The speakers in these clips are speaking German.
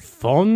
Fondue.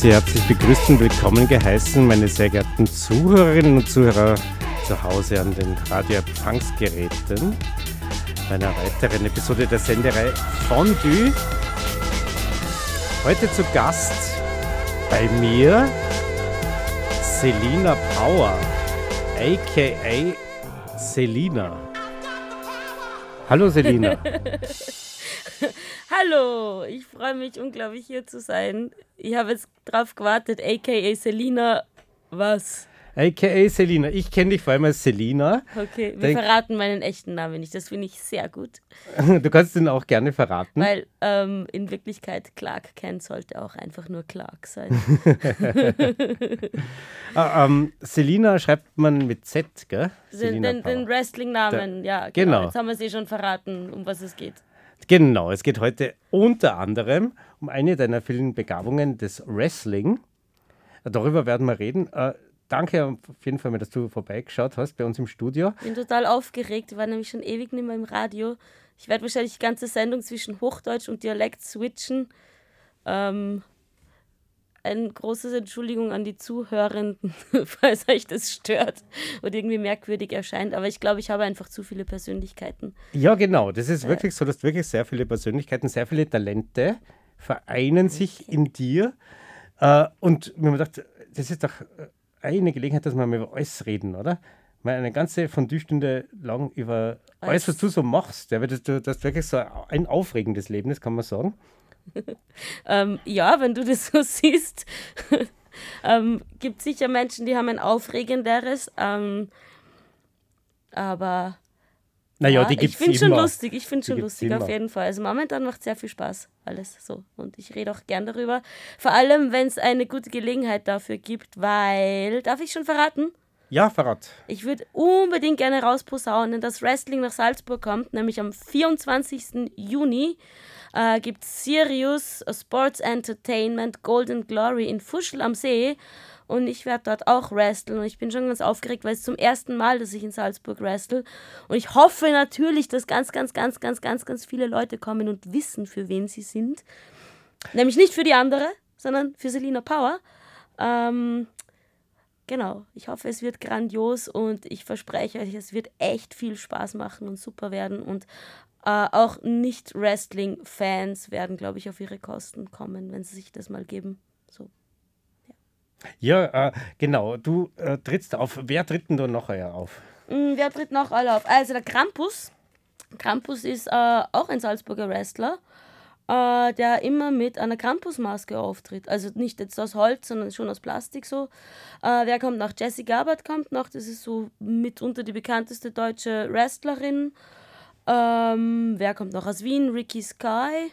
Sie herzlich begrüßt und willkommen geheißen, meine sehr geehrten Zuhörerinnen und Zuhörer zu Hause an den Radio-Empfangsgeräten bei einer weiteren Episode der Senderei Fondue. Heute zu Gast bei mir Selina Power, aka Selina. Hallo Selina. Hallo, ich freue mich unglaublich hier zu sein. Ich habe jetzt drauf gewartet, aka Selina, was? AKA Selina. Ich kenne dich vor allem als Selina. Okay, wir Denk verraten meinen echten Namen nicht. Das finde ich sehr gut. Du kannst ihn auch gerne verraten. Weil ähm, in Wirklichkeit Clark Kent sollte auch einfach nur Clark sein. ah, ähm, Selina schreibt man mit Z, gell? Den, den, den Wrestling-Namen, ja. Genau. genau. Jetzt haben wir sie schon verraten, um was es geht. Genau, es geht heute unter anderem um eine deiner vielen Begabungen, des Wrestling. Darüber werden wir reden. Äh, danke auf jeden Fall, dass du vorbeigeschaut hast bei uns im Studio. Ich bin total aufgeregt, ich war nämlich schon ewig nicht mehr im Radio. Ich werde wahrscheinlich die ganze Sendung zwischen Hochdeutsch und Dialekt switchen. Ähm, eine große Entschuldigung an die Zuhörenden, falls euch das stört oder irgendwie merkwürdig erscheint. Aber ich glaube, ich habe einfach zu viele Persönlichkeiten. Ja, genau. Das ist wirklich so, dass wirklich sehr viele Persönlichkeiten, sehr viele Talente vereinen sich in dir. Äh, und mir gedacht, das ist doch eine Gelegenheit, dass wir mal über alles reden, oder? Mal eine ganze Fondue-Stunde lang über alles, was du so machst. Ja, das, das wirklich so ein aufregendes Leben, das kann man sagen. ähm, ja, wenn du das so siehst, ähm, gibt sicher Menschen, die haben ein aufregenderes. Ähm, aber naja, ja, die gibt's ich finde schon lustig, ich finde schon lustig immer. auf jeden Fall. Also momentan macht es sehr viel Spaß, alles so. Und ich rede auch gern darüber. Vor allem, wenn es eine gute Gelegenheit dafür gibt, weil, darf ich schon verraten? Ja, verrat. Ich würde unbedingt gerne rausposaunen, dass Wrestling nach Salzburg kommt, nämlich am 24. Juni äh, gibt Sirius Sports Entertainment Golden Glory in Fuschel am See. Und ich werde dort auch wresteln. Und ich bin schon ganz aufgeregt, weil es zum ersten Mal, dass ich in Salzburg wrestle. Und ich hoffe natürlich, dass ganz, ganz, ganz, ganz, ganz, ganz viele Leute kommen und wissen, für wen sie sind. Nämlich nicht für die andere, sondern für Selina Power. Ähm, genau, ich hoffe, es wird grandios und ich verspreche euch, es wird echt viel Spaß machen und super werden. Und äh, auch Nicht-Wrestling-Fans werden, glaube ich, auf ihre Kosten kommen, wenn sie sich das mal geben. Ja, äh, genau. Du äh, trittst auf. Wer tritt denn da noch auf? Mm, wer tritt noch alle auf? Also der Krampus. Krampus ist äh, auch ein Salzburger Wrestler, äh, der immer mit einer Krampusmaske auftritt. Also nicht jetzt aus Holz, sondern schon aus Plastik so. Äh, wer kommt noch? Jessie Gabbard kommt noch. Das ist so mitunter die bekannteste deutsche Wrestlerin. Ähm, wer kommt noch aus Wien? Ricky Sky.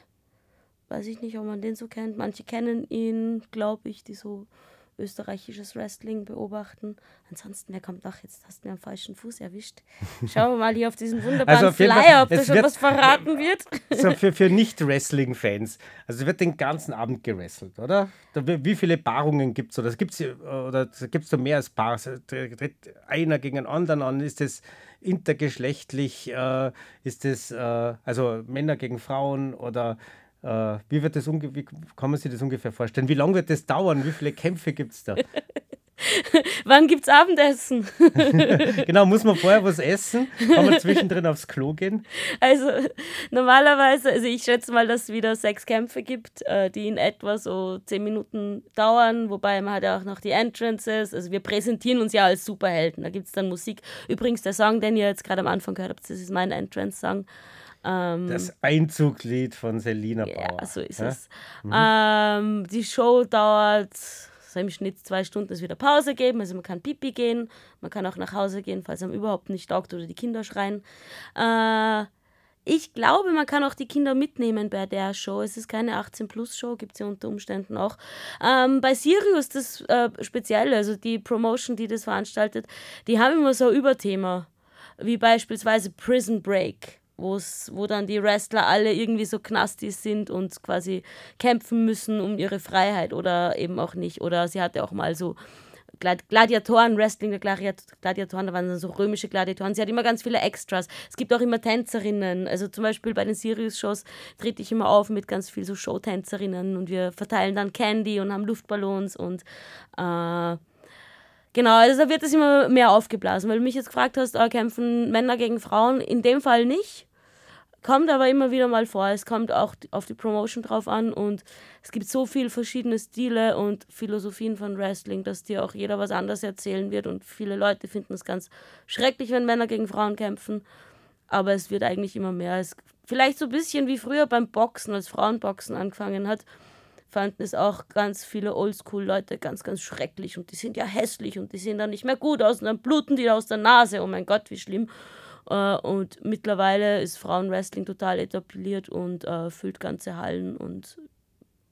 Weiß ich nicht, ob man den so kennt. Manche kennen ihn, glaube ich, die so österreichisches Wrestling beobachten. Ansonsten, wer kommt noch? Jetzt hast du mir am falschen Fuß erwischt. Schauen wir mal hier auf diesen wunderbaren also Flyer, Fall, ob da schon was verraten wird. So für, für Nicht-Wrestling-Fans. Also es wird den ganzen Abend gewrestelt, oder? Wie viele Paarungen gibt es? Oder gibt es da mehr als Paar? Tritt einer gegen einen anderen an? Ist das intergeschlechtlich? Äh, ist das äh, also Männer gegen Frauen oder wie, wird das wie kann man sich das ungefähr vorstellen? Wie lange wird das dauern? Wie viele Kämpfe gibt es da? Wann gibt's Abendessen? genau, muss man vorher was essen? Kann man zwischendrin aufs Klo gehen? Also normalerweise, also ich schätze mal, dass es wieder sechs Kämpfe gibt, äh, die in etwa so zehn Minuten dauern, wobei man hat ja auch noch die Entrances. Also wir präsentieren uns ja als Superhelden. Da gibt es dann Musik. Übrigens, der Song, den ihr jetzt gerade am Anfang gehört habt, das ist mein Entrance-Song. Ähm, das Einzuglied von Selina Bauer. Ja, so ist ja? es. Mhm. Ähm, die Show dauert so im Schnitt zwei Stunden es wieder Pause geben. Also man kann pipi gehen, man kann auch nach Hause gehen, falls einem überhaupt nicht taugt oder die Kinder schreien. Äh, ich glaube, man kann auch die Kinder mitnehmen bei der Show. Es ist keine 18-Plus-Show, gibt es ja unter Umständen auch. Ähm, bei Sirius, das äh, Spezielle, also die Promotion, die das veranstaltet, die haben immer so ein Überthema, wie beispielsweise Prison Break wo's, wo dann die Wrestler alle irgendwie so knastig sind und quasi kämpfen müssen um ihre Freiheit oder eben auch nicht. Oder sie hatte auch mal so Gladiatoren, Wrestling der Gladiatoren, da waren dann so römische Gladiatoren. Sie hat immer ganz viele Extras. Es gibt auch immer Tänzerinnen. Also zum Beispiel bei den Sirius-Shows trete ich immer auf mit ganz viel so Showtänzerinnen und wir verteilen dann Candy und haben Luftballons und äh, Genau, also da wird es immer mehr aufgeblasen, weil du mich jetzt gefragt hast, oh, kämpfen Männer gegen Frauen? In dem Fall nicht. Kommt aber immer wieder mal vor. Es kommt auch auf die Promotion drauf an und es gibt so viele verschiedene Stile und Philosophien von Wrestling, dass dir auch jeder was anderes erzählen wird und viele Leute finden es ganz schrecklich, wenn Männer gegen Frauen kämpfen. Aber es wird eigentlich immer mehr. Es, vielleicht so ein bisschen wie früher beim Boxen, als Frauenboxen angefangen hat fanden es auch ganz viele Oldschool-Leute ganz, ganz schrecklich und die sind ja hässlich und die sehen dann nicht mehr gut aus und dann bluten die aus der Nase. Oh mein Gott, wie schlimm. Äh, und mittlerweile ist Frauenwrestling total etabliert und äh, füllt ganze Hallen und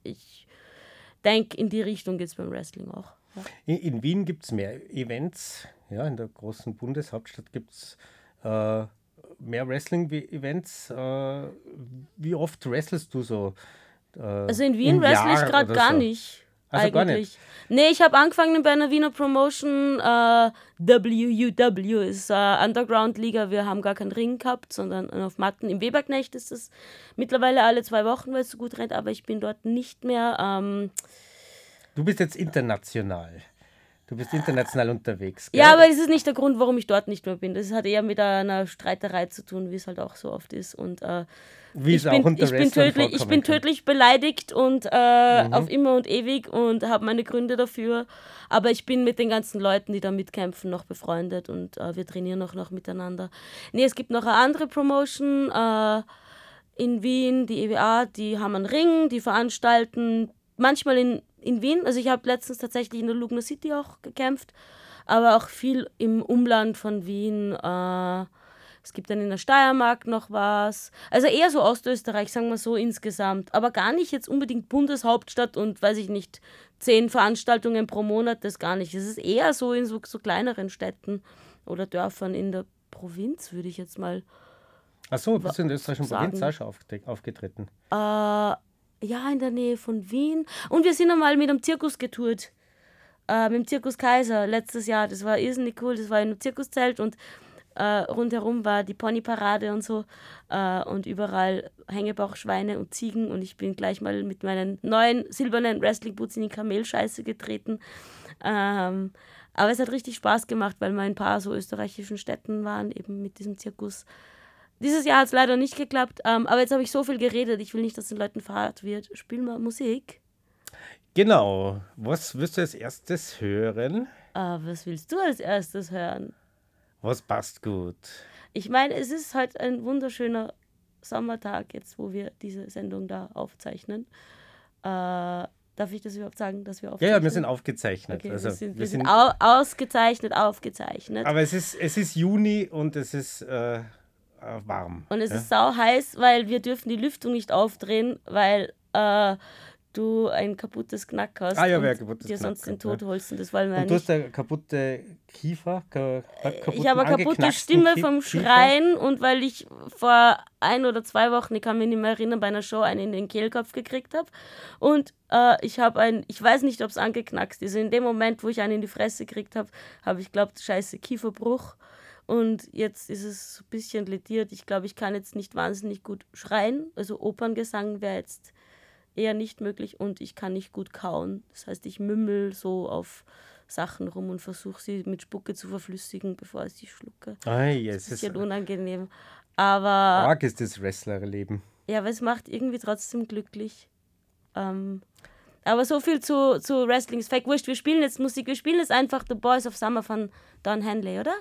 ich denke, in die Richtung geht es beim Wrestling auch. Ja. In, in, Wien gibt es mehr Events. Ja, in der großen Bundeshauptstadt gibt es äh, mehr Wrestling-Events. Äh, wie oft wrestlest du so? Äh, also in Wien wrestle ich gerade gar so. nicht. Also eigentlich. gar nicht. Nee, ich habe angefangen bei einer Wiener Promotion. Äh, WUW ist äh, Underground-Liga. Wir haben gar keinen Ring gehabt, sondern auf Matten. Im Weberknecht ist es mittlerweile alle zwei Wochen, weil es so gut rennt, aber ich bin dort nicht mehr. Ähm, du bist jetzt international. Du bist international unterwegs. Gell? Ja, aber das ist nicht der Grund, warum ich dort nicht mehr bin. Das hat eher mit einer Streiterei zu tun, wie es halt auch so oft ist. Und äh, wie es auch bin, ich bin tödlich, Ich bin tödlich beleidigt und äh, mhm. auf immer und ewig und habe meine Gründe dafür. Aber ich bin mit den ganzen Leuten, die da mitkämpfen, noch befreundet und äh, wir trainieren auch noch miteinander. Nee, es gibt noch eine andere Promotion äh, in Wien, die EWA, die haben einen Ring, die veranstalten manchmal in in Wien. Also ich habe letztens tatsächlich in der Lugner City auch gekämpft, aber auch viel im Umland von Wien. Äh, es gibt dann in der Steiermark noch was. Also eher so Ostösterreich, sagen wir so insgesamt. Aber gar nicht jetzt unbedingt Bundeshauptstadt und weiß ich nicht, zehn Veranstaltungen pro Monat, das gar nicht. Es ist eher so in so, so kleineren Städten oder Dörfern in der Provinz, würde ich jetzt mal. Ach so, bist du in der österreichischen Provinz auch schon aufgetreten? Äh, ja, in der Nähe von Wien. Und wir sind einmal mit einem Zirkus getourt. Äh, mit dem Zirkus Kaiser letztes Jahr. Das war irrsinnig cool. Das war in einem Zirkuszelt und äh, rundherum war die Ponyparade und so. Äh, und überall Hängebauchschweine und Ziegen. Und ich bin gleich mal mit meinen neuen silbernen Wrestling-Boots in die Kamelscheiße getreten. Ähm, aber es hat richtig Spaß gemacht, weil wir in ein paar so österreichischen Städten waren, eben mit diesem Zirkus. Dieses Jahr hat es leider nicht geklappt, ähm, aber jetzt habe ich so viel geredet. Ich will nicht, dass den Leuten fahrt wird. Spiel mal Musik. Genau. Was wirst du als erstes hören? Uh, was willst du als erstes hören? Was passt gut? Ich meine, es ist halt ein wunderschöner Sommertag jetzt, wo wir diese Sendung da aufzeichnen. Äh, darf ich das überhaupt sagen, dass wir aufzeichnen? Ja, ja wir sind aufgezeichnet. Okay, also, wir sind, wir wir sind au ausgezeichnet, aufgezeichnet. Aber es ist, es ist Juni und es ist äh, warm. Und es ja? ist sau heiß, weil wir dürfen die Lüftung nicht aufdrehen, weil äh, du ein kaputtes Knack hast ah, ja, und kaputtes dir sonst den Tod ja. holst. Und das wollen wir und du hast eine kaputte Kiefer? Ich habe eine kaputte Stimme vom Schreien und weil ich vor ein oder zwei Wochen, ich kann mich nicht mehr erinnern, bei einer Show einen in den Kehlkopf gekriegt habe. Und äh, ich habe ein, ich weiß nicht, ob es angeknackst ist. In dem Moment, wo ich einen in die Fresse gekriegt habe, habe ich glaubt, scheiße, Kieferbruch. Und jetzt ist es ein bisschen lediert. Ich glaube, ich kann jetzt nicht wahnsinnig gut schreien. Also Operngesang wäre jetzt eher nicht möglich und ich kann nicht gut kauen. Das heißt, ich mümmel so auf Sachen rum und versuche sie mit Spucke zu verflüssigen, bevor ich sie schlucke. Ei, Das es ist ist ja unangenehm. Aber arg ist das Wrestlerleben. ja, aber es macht irgendwie trotzdem glücklich. Ähm, aber so viel zu, zu Wrestling ist fake. Wurscht, wir spielen jetzt Musik. Wir spielen jetzt einfach The Boys of Summer von Don Henley, oder?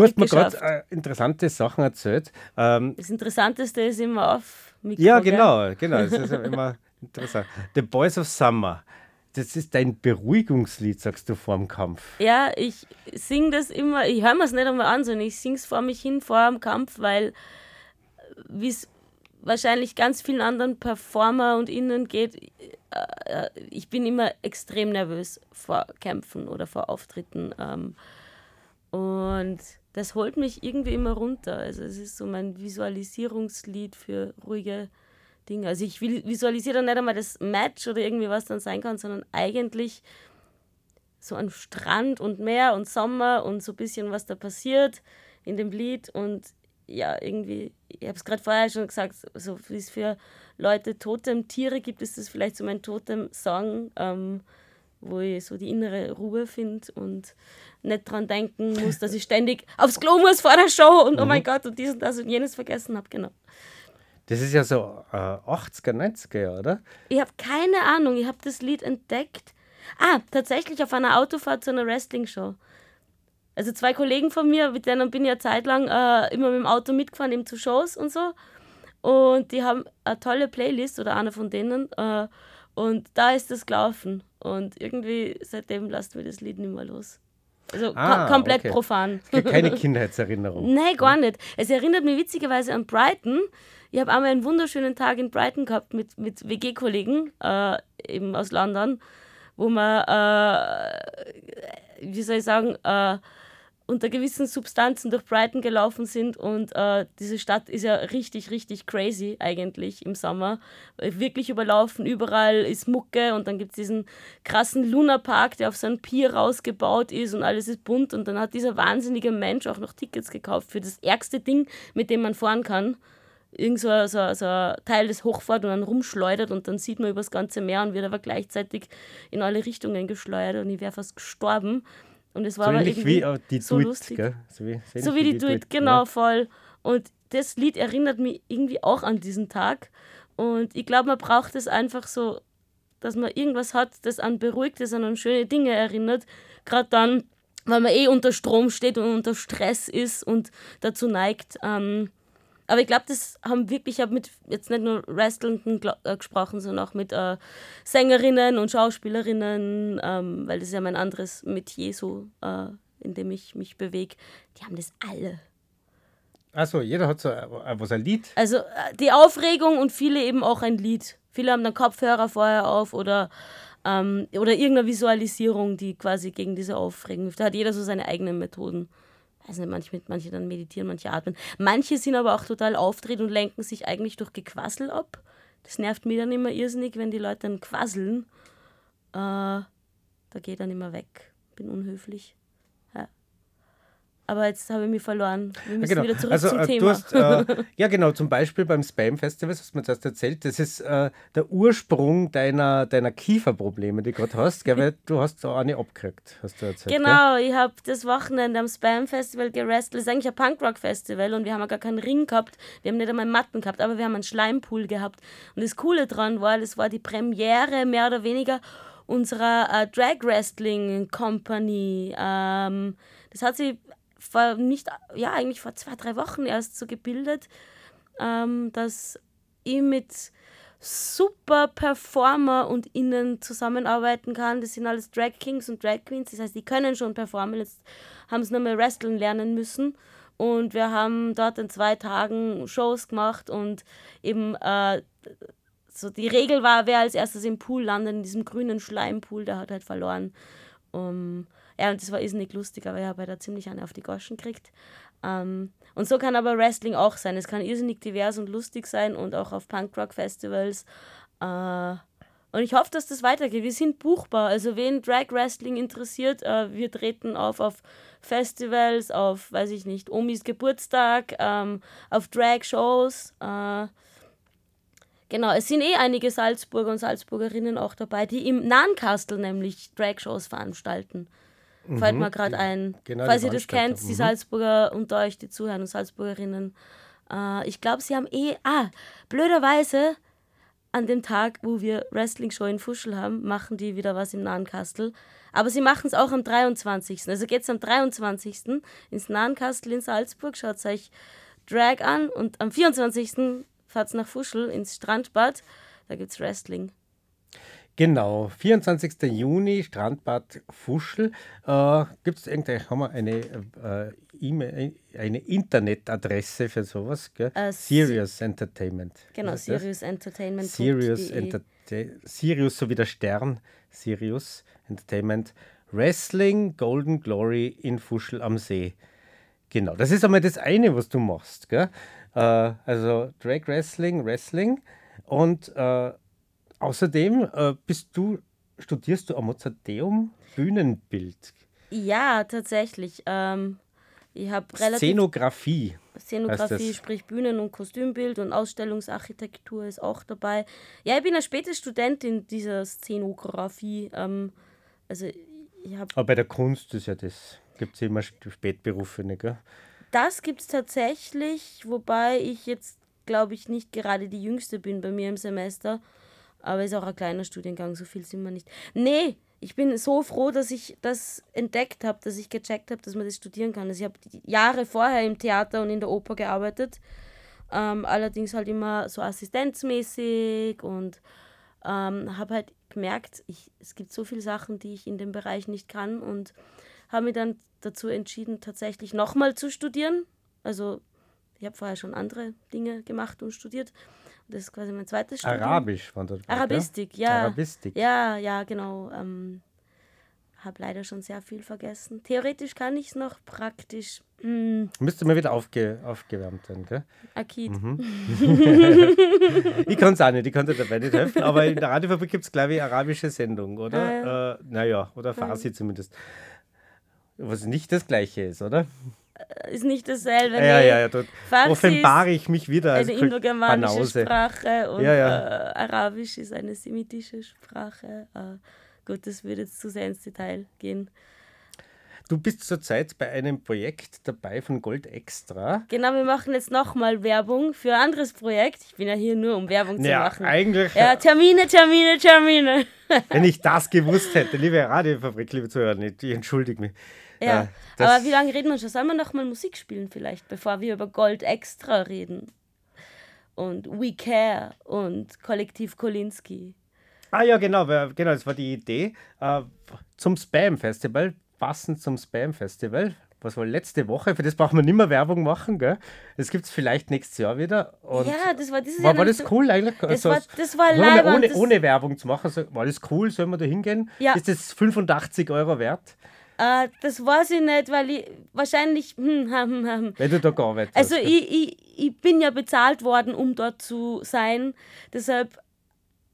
Du hast mir gerade äh, interessante Sachen erzählt. Ähm, Das Interessanteste ist immer auf Mikro. ja, genau, genau. Das ist ja immer interessant. The Boys of Summer. Das ist dein Beruhigungslied, sagst du, vorm Kampf. Ja, ich singe das immer, ich höre mir es nicht einmal an, sondern ich singe es vor mich hin, vor dem Kampf, weil wie es wahrscheinlich ganz vielen anderen Performer und Innen geht, äh, äh, ich bin immer extrem nervös vor Kämpfen oder vor Auftritten. Ähm, und das holt mich irgendwie immer runter. Also es ist so mein Visualisierungslied für ruhige Dinge. Also ich visualisiere dann nicht einmal das Match oder irgendwie was dann sein kann, sondern eigentlich so an Strand und Meer und Sommer und so ein bisschen, was da passiert in dem Lied. Und ja, irgendwie, ich habe es gerade vorher schon gesagt, so wie es für Leute Totem-Tiere gibt, ist das vielleicht so mein Totem-Song, ähm, wo ich so die innere Ruhe finde und nicht dran denken muss, dass ich ständig aufs Klo muss vor der Show und oh mein Gott und dies und das und jenes vergessen habe. Genau. Das ist ja so äh, 80er, 90er, Jahre, oder? Ich habe keine Ahnung, ich habe das Lied entdeckt. Ah, tatsächlich auf einer Autofahrt zu einer Wrestling-Show. Also zwei Kollegen von mir, mit denen bin ich eine Zeit lang äh, immer mit dem Auto mitgefahren, eben zu Shows und so. Und die haben eine tolle Playlist oder einer von denen. Äh, und da ist das gelaufen. Und irgendwie seitdem lasst mir das Lied nicht mehr los. Also Ah, ko komplett okay. profan. Keine Kindheitserinnerung. Nee, gar nicht. Es erinnert mich witzigerweise an Brighton. Ich habe einmal einen wunderschönen Tag in Brighton gehabt mit, mit WG-Kollegen, äh, eben aus London, wo wir, äh, wie soll ich sagen, äh, unter gewissen Substanzen durch Brighton gelaufen sind und äh, diese Stadt ist ja richtig, richtig crazy eigentlich im Sommer. Wirklich überlaufen, überall ist Mucke und dann gibt es diesen krassen Lunapark, der auf so Pier rausgebaut ist und alles ist bunt und dann hat dieser wahnsinnige Mensch auch noch Tickets gekauft für das ärgste Ding, mit dem man fahren kann. Irgend so, so, so ein Teil, das hochfährt und dann rumschleudert und dann sieht man über das ganze Meer und wird aber gleichzeitig in alle Richtungen geschleudert und ich wäre fast gestorben. Und es war So aber ähnlich irgendwie wie äh, die so Duit, lustig. gell? So wie, so So wie die Duet, ja. genau, voll. Und das Lied erinnert mich irgendwie auch an diesen Tag. Und ich glaube, man braucht es einfach so, dass man irgendwas hat, das an Beruhigtes, an schöne Dinge erinnert. Gerade dann, weil man eh unter Strom steht und unter Stress ist und dazu neigt. Ähm, aber ich glaube, das haben wirklich, ich habe mit jetzt nicht nur Wrestlenden äh, gesprochen, sondern auch mit äh, Sängerinnen und Schauspielerinnen, ähm, weil das ist ja mein anderes Metier so, äh, in dem ich mich bewege. Die haben das alle. Also jeder hat so ein, was ein Lied. Also äh, die Aufregung und viele eben auch ein Lied. Viele haben dann Kopfhörer vorher auf oder, ähm, oder irgendeine Visualisierung, die quasi gegen diese Aufregung hilft. Da hat jeder so seine eigenen Methoden. Weiß nicht, manche, manche dann meditieren, manche atmen. Manche sind aber auch total aufdreht und lenken sich eigentlich durch Gequassel ab. Das nervt mich dann immer irrsinnig, wenn die Leute dann quasseln. Äh, da ich dann immer weg. Bin unhöflich. Aber jetzt habe ich mich verloren. Wir müssen Ja, wieder zurück also, zum äh, Thema. Hast, äh, ja, genau, zum Beispiel beim Spam Festival, das hast du mir zuerst erzählt, das ist äh, der Ursprung deiner, deiner Kieferprobleme, die du gerade hast, gell, weil du hast so eine abgekriegt, hast du erzählt. Genau, ich habe das Wochenende am Spam Festival gerestelt. Das ist eigentlich ein Punkrock-Festival und wir haben ja gar keinen Ring gehabt. Wir haben nicht einmal Matten gehabt, aber wir haben einen Schleimpool gehabt. Und das Coole dran war, das war die Premiere mehr oder weniger unserer äh, Drag Wrestling Company. Ähm, das hat sie vor nicht, ja, eigentlich vor zwei, drei Wochen erst so gebildet, ähm, dass ich mit super Performer und ihnen zusammenarbeiten kann. Das sind alles Drag Kings und Drag Queens. Das heißt, die können schon performen. Jetzt haben sie nur mal Wrestling lernen müssen. Und wir haben dort in zwei Tagen Shows gemacht und eben äh, so die Regel war, wer als erstes im Pool landet, in diesem grünen Schleimpool, der hat halt verloren. Um, ja, und das war irrsinnig lustig, aber ich habe halt da ziemlich eine auf die Goschen gekriegt. Ähm, und so kann aber Wrestling auch sein. Es kann irrsinnig divers und lustig sein und auch auf Punkrock-Festivals. Äh, und ich hoffe, dass das weitergeht. Wir sind buchbar. Also wen Drag Wrestling interessiert, äh, wir treten auf auf Festivals, auf, weiß ich nicht, Omis Geburtstag, ähm, auf Drag-Shows. Äh, genau, es sind eh einige Salzburger und Salzburgerinnen auch dabei, die im Nahenkastel nämlich Drag-Shows veranstalten. Fällt mir gerade ein. Genau, Falls die ihr das kennt, die Mhm. Salzburger unter euch, die zuhören und Salzburgerinnen. Äh, ich glaube, sie haben eh. Ah, blöderweise an dem Tag, wo wir Wrestling-Show in Fuschel haben, machen die wieder was im Nahenkastel. Aber sie machen es auch am 23. Also geht es am 23. ins Nahenkastel in Salzburg, schaut euch Drag an und am 24. fahrt nach Fuschel ins Strandbad. Da gibt es Wrestling. Genau, 24. Juni, Strandbad Fuschel. Äh, Gibt es irgendeine, haben wir eine, äh, E-Mail, eine Internetadresse für sowas? Äh, Sirius Entertainment. Genau, Ist das? Sirius Entertainment. Sirius, Enterta- Sirius sowie der Stern, Sirius Entertainment, Wrestling Golden Glory in Fuschel am See. Genau, das ist einmal das eine, was du machst. Gell? Äh, also Drag Wrestling, Wrestling und äh, außerdem äh, bist du, studierst du am Mozarteum Bühnenbild, Ja, tatsächlich. Ähm, ich habe relativ Szenografie. Szenografie, sprich Bühnen- und Kostümbild und Ausstellungsarchitektur ist auch dabei. Ja, ich bin eine späte Studentin dieser Szenografie. Ähm, also ich habe Aber bei der Kunst ist ja das, gibt es immer Spätberufene, gell? Das gibt es tatsächlich, wobei ich jetzt, glaube ich, nicht gerade die Jüngste bin bei mir im Semester. Aber ist auch ein kleiner Studiengang, so viel sind wir nicht. Nee, ich bin so froh, dass ich das entdeckt habe, dass ich gecheckt habe, dass man das studieren kann. Also ich habe Jahre vorher im Theater und in der Oper gearbeitet. Ähm, allerdings halt immer so assistenzmäßig und ähm, habe halt gemerkt, ich, es gibt so viele Sachen, die ich in dem Bereich nicht kann und habe mich dann dazu entschieden, tatsächlich nochmal zu studieren. Also ich habe vorher schon andere Dinge gemacht und studiert. Das ist quasi mein zweites Studium. Arabisch war das. Arabistik, ja. Arabistik. Ja, ja, genau. Ähm, habe leider schon sehr viel vergessen. Theoretisch kann ich es noch, praktisch. Mh, Müsste mal wieder aufge, aufgewärmt werden, gell? Akid. Mhm. Ich kann es auch nicht, ich kann dir dabei nicht helfen, aber in der Radiofabrik gibt es, glaube ich, arabische Sendung, oder? Äh, naja, oder Farsi zumindest. Was nicht das Gleiche ist, oder? Ist nicht dasselbe. Ja, nee. ja, ja, dort Farsi offenbare ich mich wieder als eine indogermanische Banause. Sprache und Ja, ja. Äh, Arabisch ist eine semitische Sprache. Äh, gut, das würde jetzt zu sehr ins Detail gehen. du bist zurzeit bei einem Projekt dabei von Gold Extra. Genau, wir machen jetzt nochmal Werbung für ein anderes Projekt. Ich bin ja hier nur, um Werbung zu Ja, machen. eigentlich, Ja, Termine, Termine, Termine. wenn ich das gewusst hätte, liebe Radiofabrik, liebe Zuhörer, ich entschuldige mich. Ja, das- aber wie lange reden wir schon? Sollen wir nochmal Musik spielen vielleicht, bevor wir über Gold Extra reden? Und We Care und Kollektiv Kolinski. Ah ja, genau, genau, das war die Idee äh, zum Spam-Festival, passend zum Spam-Festival. Was war letzte Woche? Für das brauchen wir nicht mehr Werbung machen, gell? Das gibt es vielleicht nächstes Jahr wieder. Und ja, das war dieses war, Jahr war noch das so- cool eigentlich? Das Also, war, das war mal leibend, ohne, ohne Werbung zu machen, war das cool? Sollen wir da hingehen? Ja. Ist das 85 Euro wert, Äh, das weiß ich nicht, weil ich wahrscheinlich. Hm, hm, hm, hm. wenn du da gearbeitet Also hast? ich, ich, ich bin ja bezahlt worden, um dort zu sein. Deshalb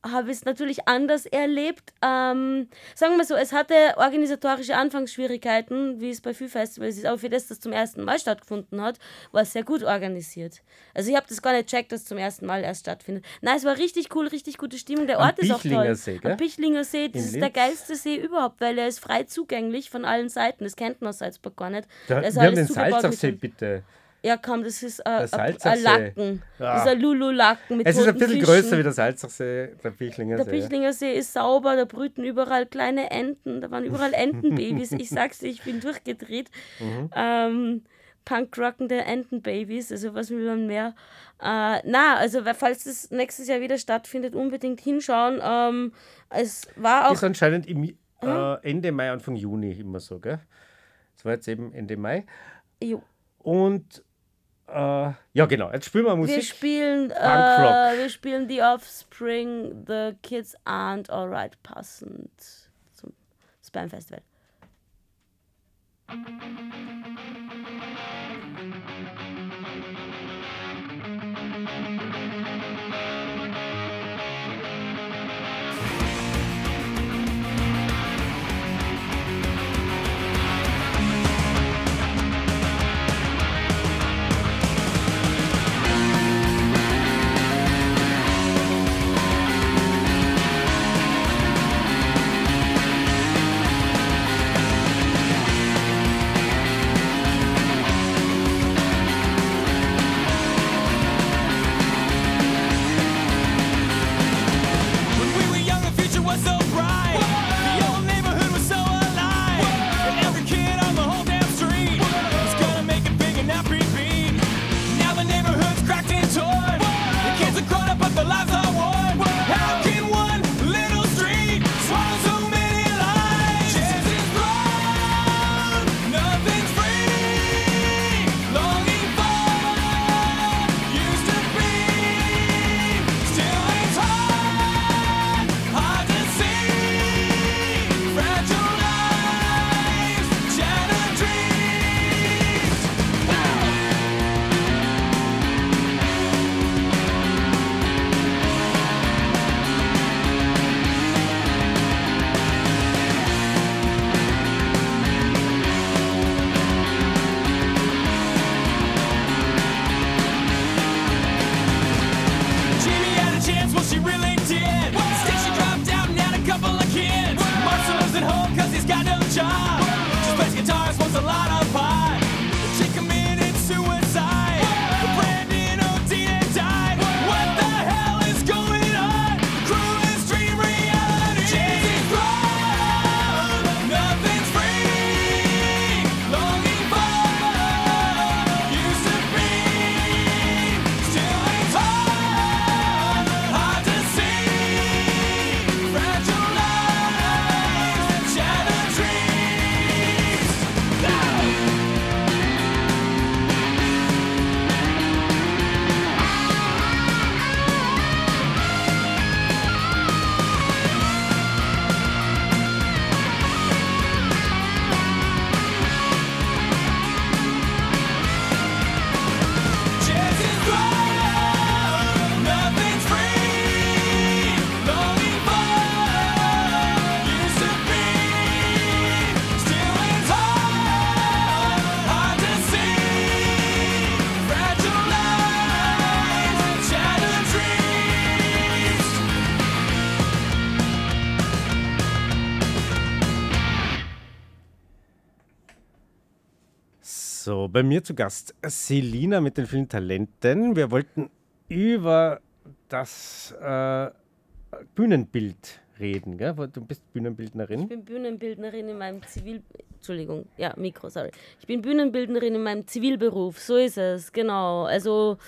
habe ich es natürlich anders erlebt. Ähm, sagen wir so, es hatte organisatorische Anfangsschwierigkeiten, wie es bei vielen Festivals ist, aber für das, das zum ersten Mal stattgefunden hat, war es sehr gut organisiert. Also ich habe das gar nicht checkt, dass es zum ersten Mal erst stattfindet. Nein, es war richtig cool, richtig gute Stimmung. Der Am Ort ist auch Pichlinger toll. See, gell? Am Pichlinger See, das In ist der Linz. geilste See überhaupt, weil er ist frei zugänglich von allen Seiten. Das kennt man aus Salzburg gar nicht. Da, wir haben den Salzachsee, bitte. Ja, komm, das ist äh, ein. Lacken. Ja. Das ist ein Lulu-Lacken mit Es ist ein bisschen Fischen. größer wie der Salzachsee, der Pichlinger Der See. Pichlinger See ist sauber, da brüten überall kleine Enten, da waren überall Entenbabys. Ich sag's dir, ich bin durchgedreht. Mhm. Ähm, Punkrockende Entenbabys, also was will man mehr? Äh, na, also falls das nächstes Jahr wieder stattfindet, unbedingt hinschauen. Ähm, es war auch ist anscheinend im äh, Ende Mai, Anfang Juni immer so, gell? Das war jetzt eben Ende Mai. Jo. Und äh, ja, genau, jetzt spielen wir Wir Musik. spielen, äh, wir spielen The Offspring, The Kids Aren't Alright, passend zum Spam Festival. Bei mir zu Gast Selina mit den vielen Talenten. Wir wollten über das äh, Bühnenbild reden, gell? Du bist Bühnenbildnerin. Ich bin Bühnenbildnerin in meinem Zivil... Entschuldigung, ja, Mikro, sorry. Ich bin Bühnenbildnerin in meinem Zivilberuf, so ist es, genau. Also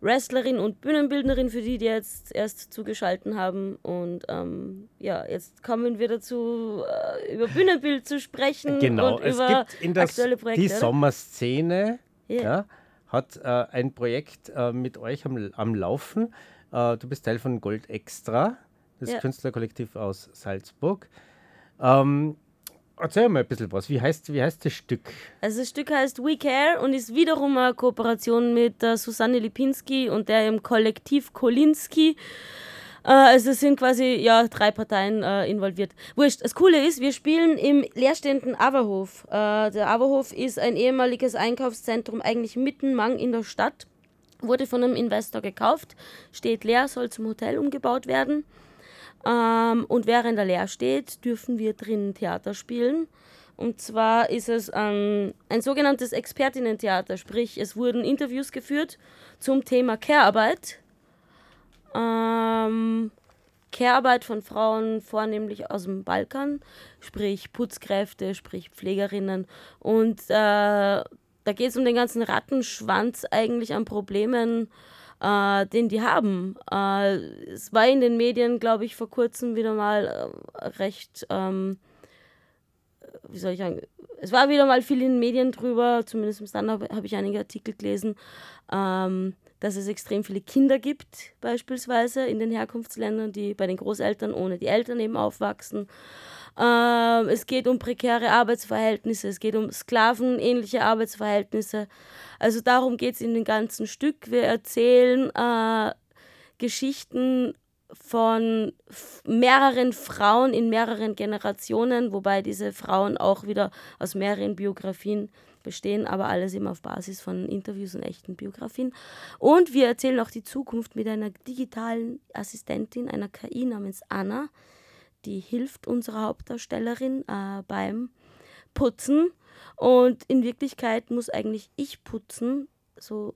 Wrestlerin und Bühnenbildnerin für die, die jetzt erst zugeschalten haben. Und ähm, ja, jetzt kommen wir dazu, äh, über Bühnenbild zu sprechen Genau, und es über gibt in das, aktuelle Projekte. die oder? Sommerszene, Ja. ja, hat äh, ein Projekt äh, mit euch am, am Laufen. Äh, du bist Teil von Gold Extra, das Ja. Künstlerkollektiv aus Salzburg. Ähm, erzähl mal ein bisschen was. Wie heißt, wie heißt das Stück? Also das Stück heißt We Care und ist wiederum eine Kooperation mit der Susanne Lipinski und der im Kollektiv Kolinski. Äh, also es sind quasi ja, drei Parteien äh, involviert. Wurscht. Das Coole ist, wir spielen im leerstehenden Averhof. Äh, der Averhof ist ein ehemaliges Einkaufszentrum, eigentlich mitten Mang in der Stadt. Wurde von einem Investor gekauft, steht leer, soll zum Hotel umgebaut werden. Ähm, und während er leer steht, dürfen wir drinnen Theater spielen. Und zwar ist es ähm, ein sogenanntes Expertinnen-Theater, sprich es wurden Interviews geführt zum Thema Care-Arbeit. Ähm, Care-Arbeit von Frauen vornehmlich aus dem Balkan, sprich Putzkräfte, sprich Pflegerinnen. Und äh, da geht es um den ganzen Rattenschwanz eigentlich an Problemen, äh, den die haben. Äh, es war in den Medien, glaube ich, vor kurzem wieder mal äh, recht, ähm, wie soll ich sagen, es war wieder mal viel in den Medien drüber, zumindest im Standard habe ich einige Artikel gelesen, ähm, dass es extrem viele Kinder gibt, beispielsweise in den Herkunftsländern, die bei den Großeltern ohne die Eltern eben aufwachsen. Ähm, es geht um prekäre Arbeitsverhältnisse, es geht um sklavenähnliche Arbeitsverhältnisse. Also darum geht es in dem ganzen Stück. Wir erzählen äh, Geschichten von mehreren Frauen in mehreren Generationen, wobei diese Frauen auch wieder aus mehreren Biografien bestehen, aber alles eben auf Basis von Interviews und echten Biografien. Und wir erzählen auch die Zukunft mit einer digitalen Assistentin, einer KI namens Anna, die hilft unserer Hauptdarstellerin äh, beim Putzen. Und in Wirklichkeit muss eigentlich ich putzen, so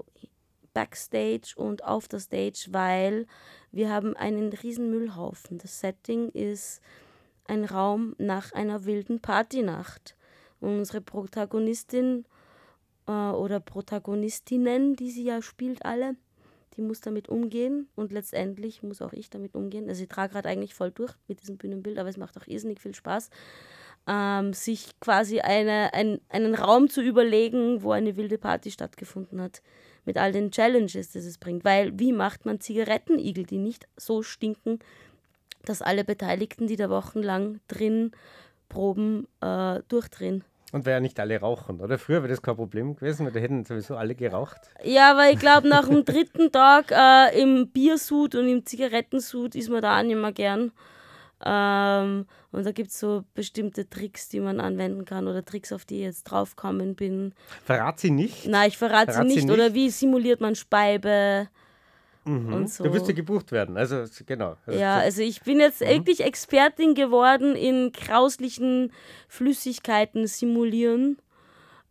backstage und auf der Stage, weil wir haben einen riesen Müllhaufen. Das Setting ist ein Raum nach einer wilden Partynacht. Und unsere Protagonistin äh, oder Protagonistinnen, die sie ja spielt alle, die muss damit umgehen und letztendlich muss auch ich damit umgehen. Also ich trage gerade eigentlich voll durch mit diesem Bühnenbild, aber es macht auch irrsinnig viel Spaß, ähm, sich quasi eine, ein, einen Raum zu überlegen, wo eine wilde Party stattgefunden hat. Mit all den Challenges, das es bringt. Weil wie macht man Zigarettenigel, die nicht so stinken, dass alle Beteiligten, die da wochenlang drin proben, äh, durchdrehen? Und weil ja nicht alle rauchen, oder? Früher wäre das kein Problem gewesen, weil da hätten sowieso alle geraucht. Ja, weil ich glaube, nach dem dritten Tag äh, im Biersud und im Zigarettensud ist man da auch nicht mehr gern. Ähm, und da gibt es so bestimmte Tricks, die man anwenden kann oder Tricks, auf die ich jetzt draufgekommen bin. Verrat sie nicht. Nein, ich verrate sie Verrat sie nicht. Oder wie simuliert man Speibe und so. Du wirst ja gebucht werden. Also genau. Ja, also ich bin jetzt wirklich Expertin geworden in grauslichen Flüssigkeiten simulieren.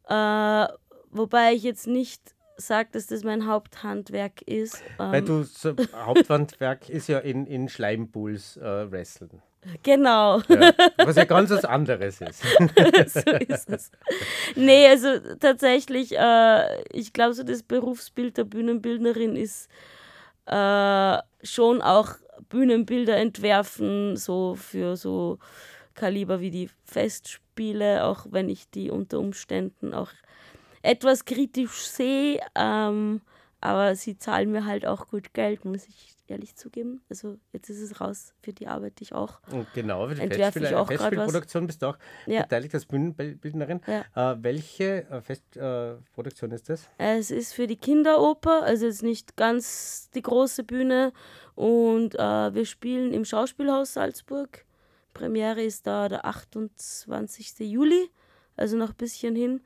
Äh, wobei ich jetzt nicht sage, dass das mein Haupthandwerk ist. Weil Ähm, du so, Hauptwandwerk ist ja in, in Schleimpools äh, wresteln. genau. Ja. Was ja ganz was anderes ist. so ist es. Nee, also tatsächlich, äh, ich glaube, so das Berufsbild der Bühnenbildnerin ist äh, schon auch Bühnenbilder entwerfen, so für so Kaliber wie die Festspiele, auch wenn ich die unter Umständen auch etwas kritisch sehe. Ähm, aber sie zahlen mir halt auch gut Geld, muss ich ehrlich zugeben. Also jetzt ist es raus für die Arbeit, die ich auch. Und genau, für die Entwerfe ich Festspiele, auch. Festspielproduktion bist du auch Ja. beteiligt als Bühnenbildnerin. Äh, welche äh, Festproduktion äh, Produktion ist das? Es ist für die Kinderoper, also jetzt nicht ganz die große Bühne. Und äh, wir spielen im Schauspielhaus Salzburg. Premiere ist da der 28. Juli, also noch ein bisschen hin.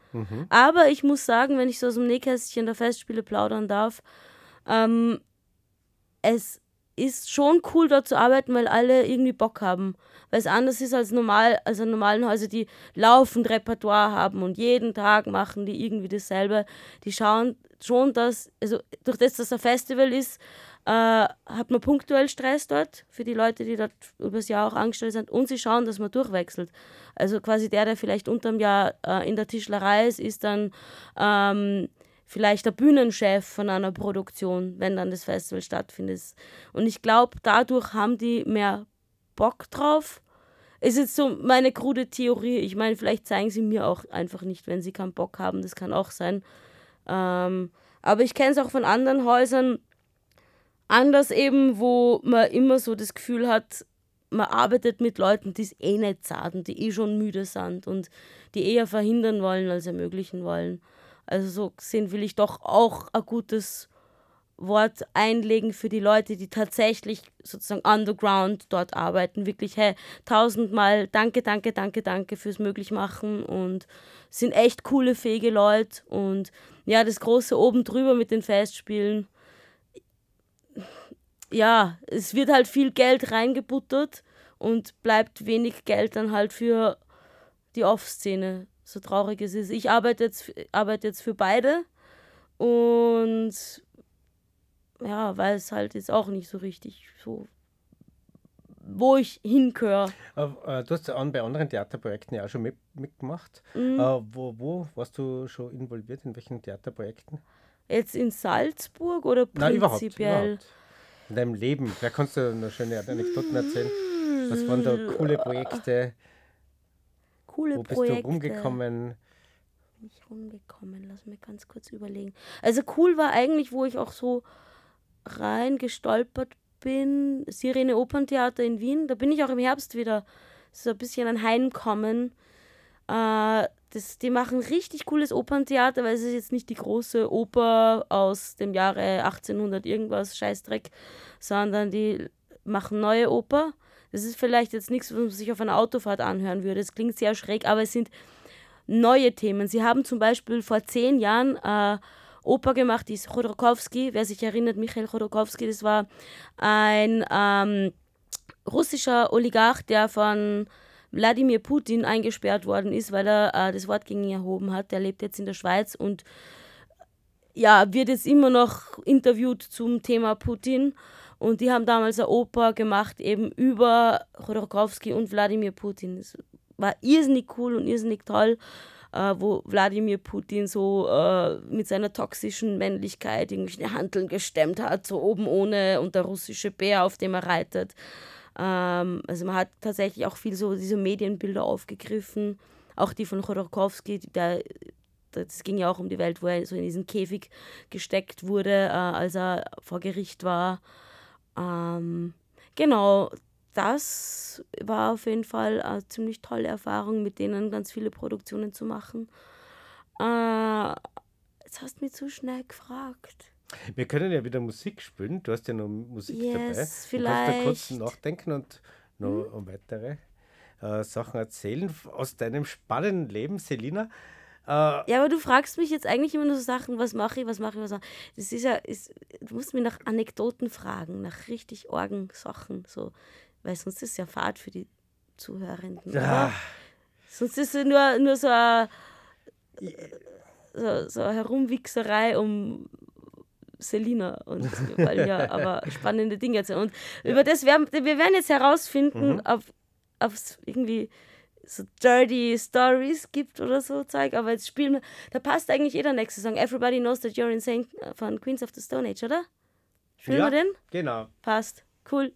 Aber ich muss sagen, wenn ich so aus dem Nähkästchen der Festspiele plaudern darf, ähm, es ist schon cool, dort zu arbeiten, weil alle irgendwie Bock haben. Weil es anders ist als normal, als an normalen Häusern, die laufend Repertoire haben und jeden Tag machen die irgendwie dasselbe. Die schauen schon, dass, also durch das, dass es ein Festival ist, äh, hat man punktuell Stress dort für die Leute, die dort übers Jahr auch angestellt sind und sie schauen, dass man durchwechselt. Also quasi der, der vielleicht unterm Jahr äh, in der Tischlerei ist, ist dann ähm, vielleicht der Bühnenchef von einer Produktion, wenn dann das Festival stattfindet. Und ich glaube, dadurch haben die mehr Bock drauf. Ist jetzt so meine krude Theorie. Ich meine, vielleicht zeigen sie mir auch einfach nicht, wenn sie keinen Bock haben. Das kann auch sein. Ähm, aber ich kenne es auch von anderen Häusern, anders eben, wo man immer so das Gefühl hat, man arbeitet mit Leuten, die es eh nicht sagen, die eh schon müde sind und die eher verhindern wollen, als ermöglichen wollen. Also so gesehen will ich doch auch ein gutes Wort einlegen für die Leute, die tatsächlich sozusagen underground dort arbeiten. Wirklich, hey, tausendmal danke, danke, danke, danke fürs Möglichmachen und sind echt coole, fähige Leute. Und ja, das große oben drüber mit den Festspielen. Ja, es wird halt viel Geld reingebuttert und bleibt wenig Geld dann halt für die Off-Szene. So traurig es ist. Ich arbeite jetzt, arbeite jetzt für beide und ja, weiß halt jetzt auch nicht so richtig so, wo ich hingehöre. Äh, äh, du hast an, bei anderen Theaterprojekten ja auch schon mit, mitgemacht. Mhm. Äh, wo, wo warst du schon involviert? In welchen Theaterprojekten? Jetzt in Salzburg oder Nein, überhaupt. prinzipiell? überhaupt. In deinem Leben. Vielleicht kannst du noch schöne Anekdoten erzählen. Was waren da coole Projekte? Coole Wo bist Projekte. du rumgekommen? Bin ich rumgekommen? Lass mich ganz kurz überlegen. Also cool war eigentlich, wo ich auch so rein gestolpert bin, Sirene Operntheater in Wien. Da bin ich auch im Herbst wieder so ein bisschen ein Heimkommen. Äh, das, die machen richtig cooles Operntheater, weil es ist jetzt nicht die große Oper aus dem Jahre 1800 irgendwas, Scheißdreck, sondern die machen neue Oper. Das ist vielleicht jetzt nichts, was man sich auf einer Autofahrt anhören würde. Es klingt sehr schräg, aber es sind neue Themen. Sie haben zum Beispiel vor zehn Jahren äh, Oper gemacht, die ist Chodorkowski. Wer sich erinnert, Michael Chodorkowski, das war ein ähm, russischer Oligarch, der von Wladimir Putin eingesperrt worden ist, weil er äh, das Wort gegen ihn erhoben hat. Der lebt jetzt in der Schweiz und ja, wird jetzt immer noch interviewt zum Thema Putin. Und die haben damals eine Oper gemacht, eben über Chodorkowski und Wladimir Putin. Das war irrsinnig cool und irrsinnig toll, äh, wo Wladimir Putin so äh, mit seiner toxischen Männlichkeit irgendwelche Handeln gestemmt hat, so oben ohne und der russische Bär, auf dem er reitet. Ähm, also man hat tatsächlich auch viel so diese Medienbilder aufgegriffen, auch die von Chodorkowski, der das ging ja auch um die Welt, wo er so in diesen Käfig gesteckt wurde, äh, als er vor Gericht war. Ähm, genau, das war auf jeden Fall eine ziemlich tolle Erfahrung, mit denen ganz viele Produktionen zu machen. Äh, jetzt hast du mich zu schnell gefragt. Wir können ja wieder Musik spielen. Du hast ja noch Musik Yes, dabei. Du kannst da kurz vielleicht. Hm? nachdenken und noch weitere äh, Sachen erzählen aus deinem spannenden Leben, Selina. Äh, Ja, aber du fragst mich jetzt eigentlich immer nur so Sachen, was mache ich, was mache ich, was mache ich. Das ist ja, ist, du musst mich nach Anekdoten fragen, nach richtig orgen Sachen, so. Weil sonst ist es ja Fahrt für die Zuhörenden. ja? Sonst ist es nur, nur so eine, so, so eine Herumwichserei um Selina und wollen ja aber spannende Dinge erzählen. Und über das werden wir werden jetzt herausfinden, ob ob es irgendwie so dirty Stories gibt oder so Zeug, aber jetzt spielen wir, da passt eigentlich jeder nächste Song. Everybody Knows That You're Insane von Queens of the Stone Age, oder? Spielen ja, wir den? Genau. Passt. Cool.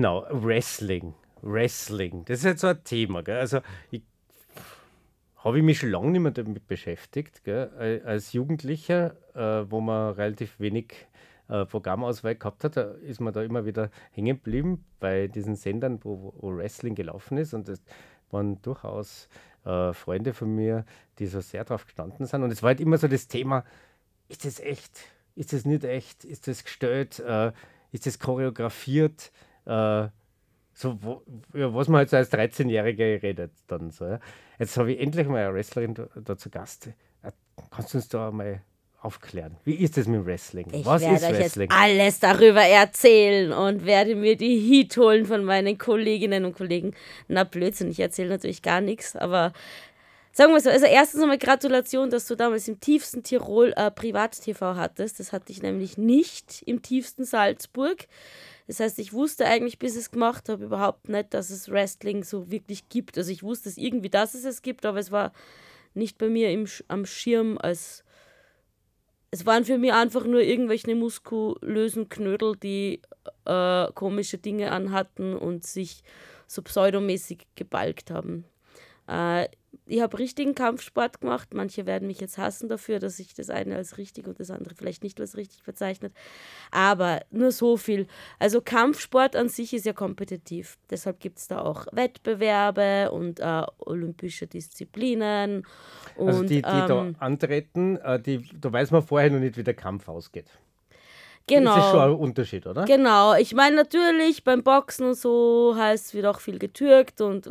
Genau, Wrestling. Wrestling. Das ist jetzt so ein Thema. Gell? Also, ich habe ich mich schon lange nicht mehr damit beschäftigt. Gell? Al- Als Jugendlicher, äh, wo man relativ wenig äh, Programmauswahl gehabt hat, da ist man da immer wieder hängen geblieben bei diesen Sendern, wo, wo Wrestling gelaufen ist. Und das waren durchaus äh, Freunde von mir, die so sehr drauf gestanden sind. Und es war halt immer so das Thema, ist das echt? Ist das nicht echt? Ist das gestellt? Äh, ist das choreografiert? Äh, so, wo, was man halt so als 13-Jähriger redet dann so. Ja. Jetzt habe ich endlich mal eine Wrestlerin da, da zu Gast. Äh, Kannst du uns da mal aufklären? Wie ist das mit dem Wrestling? Ich was werde ist euch Wrestling? jetzt alles darüber erzählen und werde mir die Heat holen von meinen Kolleginnen und Kollegen. Na Blödsinn, ich erzähle natürlich gar nichts, aber sagen wir so, also erstens einmal Gratulation, dass du damals im tiefsten Tirol äh, Privat-TV hattest. Das hatte ich nämlich nicht im tiefsten Salzburg. Das heißt, ich wusste eigentlich, bis ich es gemacht habe, überhaupt nicht, dass es Wrestling so wirklich gibt. Also ich wusste es irgendwie, dass es es gibt, aber es war nicht bei mir im, am Schirm als es waren für mich einfach nur irgendwelche muskulösen Knödel, die äh, komische Dinge anhatten und sich so pseudomäßig gebalgt haben. Äh, ich habe richtigen Kampfsport gemacht. Manche werden mich jetzt hassen dafür, dass ich das eine als richtig und das andere vielleicht nicht als richtig bezeichnet. Aber nur so viel. Also Kampfsport an sich ist ja kompetitiv. Deshalb gibt es da auch Wettbewerbe und äh, olympische Disziplinen. Und, Also die, die da ähm, antreten, äh, die, da weiß man vorher noch nicht, wie der Kampf ausgeht. genau. Das ist schon ein Unterschied, oder? Genau, ich meine natürlich beim Boxen und so heißt wird auch viel getürkt und äh,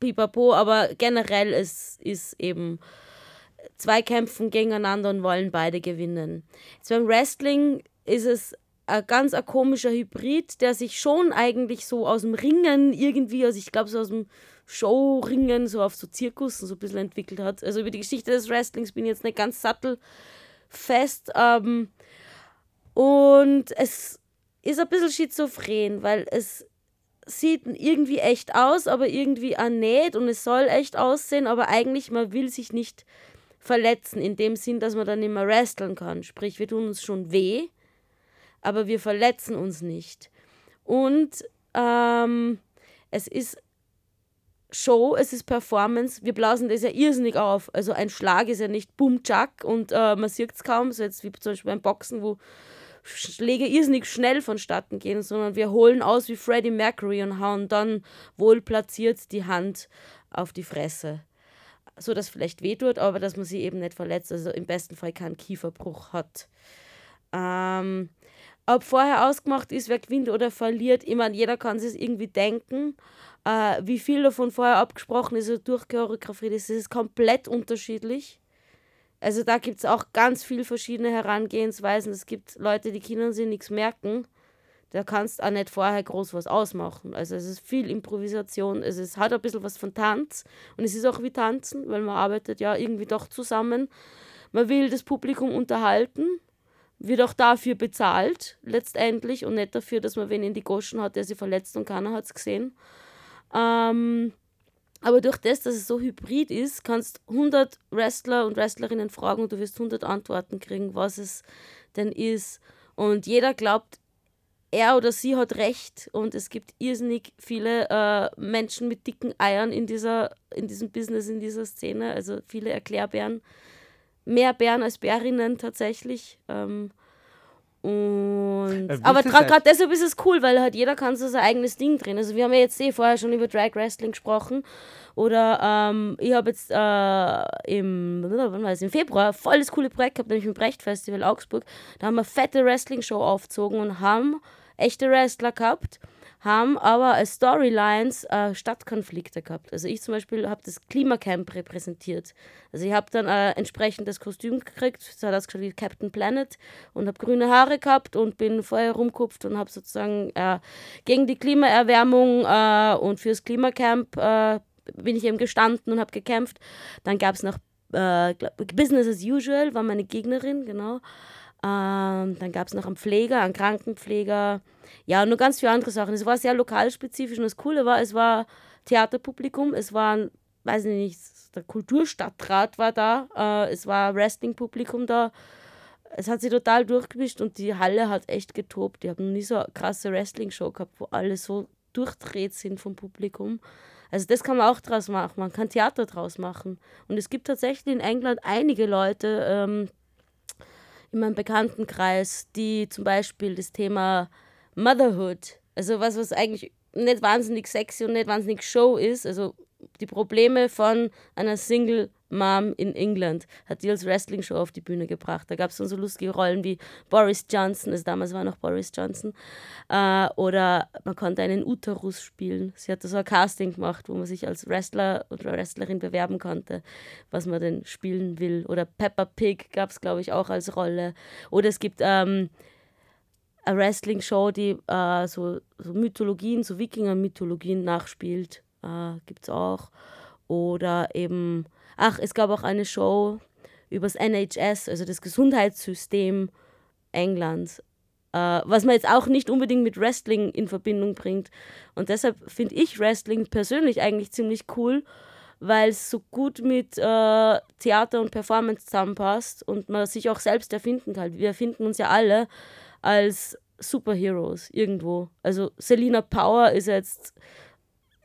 pipapo, aber generell ist, ist eben zwei kämpfen gegeneinander und wollen beide gewinnen. Jetzt beim Wrestling ist es ein ganz ein komischer Hybrid, der sich schon eigentlich so aus dem Ringen irgendwie, also ich glaube so aus dem Showringen, so auf so Zirkussen so ein bisschen entwickelt hat. Also über die Geschichte des Wrestlings bin ich jetzt nicht ganz sattelfest. Ähm, und es ist ein bisschen schizophren, weil es sieht irgendwie echt aus, aber irgendwie auch nicht und es soll echt aussehen, aber eigentlich man will sich nicht verletzen in dem Sinn, dass man dann nicht mehr wresteln kann. Sprich, wir tun uns schon weh, aber wir verletzen uns nicht. Und ähm, es ist Show, es ist Performance. Wir blasen das ja irrsinnig auf. Also ein Schlag ist ja nicht Boom Chuck und äh, man sieht es kaum, so jetzt wie zum Beispiel beim Boxen, wo Schläge irrsinnig schnell vonstatten gehen, sondern wir holen aus wie Freddie Mercury und hauen dann wohl platziert die Hand auf die Fresse. So dass vielleicht wehtut, aber dass man sie eben nicht verletzt, also im besten Fall keinen Kieferbruch hat. Ähm, ob vorher ausgemacht ist, wer gewinnt oder verliert, ich meine, jeder kann sich irgendwie denken. Äh, wie viel davon vorher abgesprochen ist oder durchchoreografiert ist, das ist komplett unterschiedlich. Also da gibt es auch ganz viel verschiedene Herangehensweisen. Es gibt Leute, die können sich nichts merken. Da kannst auch nicht vorher groß was ausmachen. Also es ist viel Improvisation. Also es hat ein bisschen was von Tanz. Und es ist auch wie Tanzen, weil man arbeitet ja irgendwie doch zusammen. Man will das Publikum unterhalten, wird auch dafür bezahlt, letztendlich. Und nicht dafür, dass man wen in die Goschen hat, der sich verletzt und keiner hat es gesehen. Ähm, aber durch das, dass es so hybrid ist, kannst 100 Wrestler und Wrestlerinnen fragen und du wirst 100 Antworten kriegen, was es denn ist. Und jeder glaubt, er oder sie hat recht. Und es gibt irrsinnig viele äh, Menschen mit dicken Eiern in, dieser, in diesem Business, in dieser Szene. Also viele Erklärbären. Mehr Bären als Bärinnen tatsächlich. Ähm, und Äh, aber gerade deshalb ist es cool, weil halt jeder kann so sein eigenes Ding drehen. Also wir haben ja jetzt eh vorher schon über Drag Wrestling gesprochen. Oder ähm, ich habe jetzt äh, im, wann war das, im Februar voll das coole Projekt gehabt, nämlich im Brecht Festival Augsburg. Da haben wir fette Wrestling-Show aufgezogen und haben echte Wrestler gehabt, haben aber als Storylines äh, Stadtkonflikte gehabt. Also ich zum Beispiel habe das Klimacamp repräsentiert. Also ich habe dann äh, entsprechendes Kostüm gekriegt, so hat ausgeschaut wie Captain Planet und habe grüne Haare gehabt und bin vorher rumgekupft und habe sozusagen äh, gegen die Klimaerwärmung äh, und fürs Klimacamp äh, bin ich eben gestanden und habe gekämpft. Dann gab es noch äh, Business as usual, war meine Gegnerin, genau. Ähm, dann gab es noch einen Pfleger, einen Krankenpfleger. Ja, und nur ganz viele andere Sachen. Es war sehr lokalspezifisch und das Coole war, es war Theaterpublikum, es war, weiß ich nicht, der Kulturstadtrat war da, äh, es war Wrestling-Publikum da. es hat sich total durchgemischt und die Halle hat echt getobt. Die haben nie so eine krasse Wrestling-Show gehabt, wo alle so durchdreht sind vom Publikum. Also das kann man auch draus machen. Man kann Theater draus machen. Und es gibt tatsächlich in England einige Leute ähm, in meinem Bekanntenkreis, die zum Beispiel das Thema Motherhood, also was, was eigentlich nicht wahnsinnig sexy und nicht wahnsinnig Show ist, also die Probleme von einer Single Mom in England hat die als Wrestling-Show auf die Bühne gebracht. Da gab es dann so lustige Rollen wie Boris Johnson, also damals war noch Boris Johnson, äh, oder man konnte einen Uterus spielen. Sie hat so ein Casting gemacht, wo man sich als Wrestler oder Wrestlerin bewerben konnte, was man denn spielen will. Oder Peppa Pig gab es, glaube ich, auch als Rolle. Oder es gibt ähm, eine Wrestling-Show, die äh, so, so Mythologien, so Wikinger-Mythologien nachspielt. Äh, gibt es auch. Oder eben, ach, es gab auch eine Show über das NHS, also das Gesundheitssystem Englands, äh, was man jetzt auch nicht unbedingt mit Wrestling in Verbindung bringt. Und deshalb finde ich Wrestling persönlich eigentlich ziemlich cool, weil es so gut mit äh, Theater und Performance zusammenpasst und man sich auch selbst erfinden kann. Wir erfinden uns ja alle als Superheroes irgendwo. Also Selina Power ist jetzt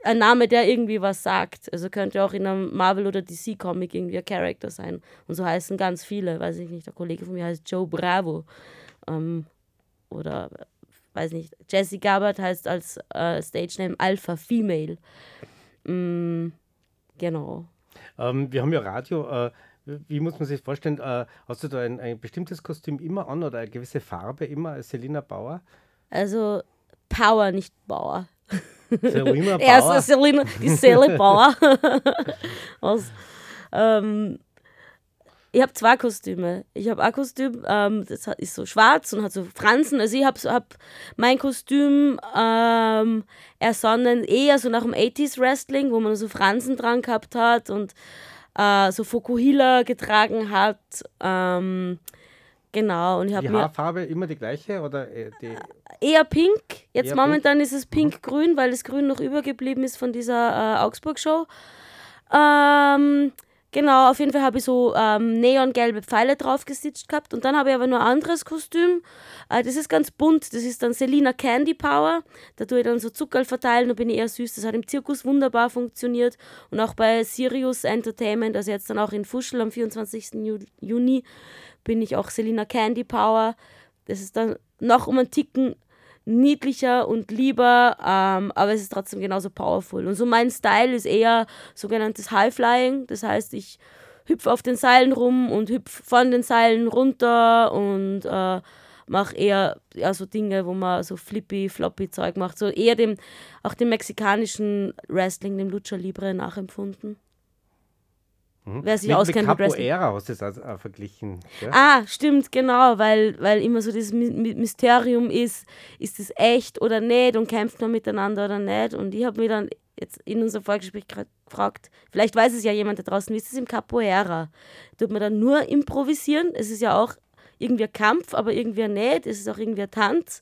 ein Name, der irgendwie was sagt. Also könnte auch in einem Marvel- oder DC-Comic irgendwie ein Charakter sein. Und so heißen ganz viele. Weiß ich nicht, der Kollege von mir heißt Joe Bravo. Ähm, oder, weiß nicht, Jesse Gabbard heißt als äh, Stage-Name Alpha Female. Mm, genau. Ähm, wir haben ja Radio. Äh, wie muss man sich vorstellen? Äh, hast du da ein, ein bestimmtes Kostüm immer an oder eine gewisse Farbe immer als Selina Bauer? Also Power, nicht Bauer. Selina Er Bauer? ist Selina, die Seele Bauer. Aus, ähm, ich habe zwei Kostüme. Ich habe ein Kostüm, ähm, das ist so schwarz und hat so Fransen. Also ich habe hab mein Kostüm ähm, ersonnen eher so nach dem 80s Wrestling, wo man so Fransen dran gehabt hat und äh, so Fokuhila getragen hat. Ähm, genau, und ich habe Die Haarfarbe immer die gleiche oder äh, die, eher pink. Jetzt Eher momentan ist es pink-grün, weil das Grün noch übergeblieben ist von dieser äh, Augsburg-Show. Ähm, genau, auf jeden Fall habe ich so ähm, neongelbe Pfeile drauf gesitzt gehabt. Und dann habe ich aber nur ein anderes Kostüm. Äh, das ist ganz bunt. Das ist dann Selina Candy Power. Da tue ich dann so Zuckerl verteilen und bin ich eher süß. Das hat im Zirkus wunderbar funktioniert. Und auch bei Sirius Entertainment, also jetzt dann auch in Fuschel am 24. Ju Juni, bin ich auch Selina Candy Power. Das ist dann noch um einen Ticken niedlicher und lieber, ähm, aber es ist trotzdem genauso powerful. Und so mein Style ist eher sogenanntes High-Flying. Das heißt, ich hüpfe auf den Seilen rum und hüpfe von den Seilen runter und äh, mache eher ja, so Dinge, wo man so flippy, floppy Zeug macht. So eher dem, auch dem mexikanischen Wrestling, dem Lucha Libre nachempfunden. Wer sich mit, mit auskennt mit Wrestling. Capoeira hast du das also, äh, verglichen. Ja? Ah, stimmt, genau, weil, weil immer so das My- My- Mysterium ist, ist es echt oder nicht und kämpft man miteinander oder nicht. Und ich habe mir dann jetzt in unserem Vorgespräch gefragt, vielleicht weiß es ja jemand da draußen, wie ist es im Capoeira? Tut man dann nur improvisieren? Es ist ja auch irgendwie ein Kampf, aber irgendwie nicht. Es ist auch irgendwie ein Tanz.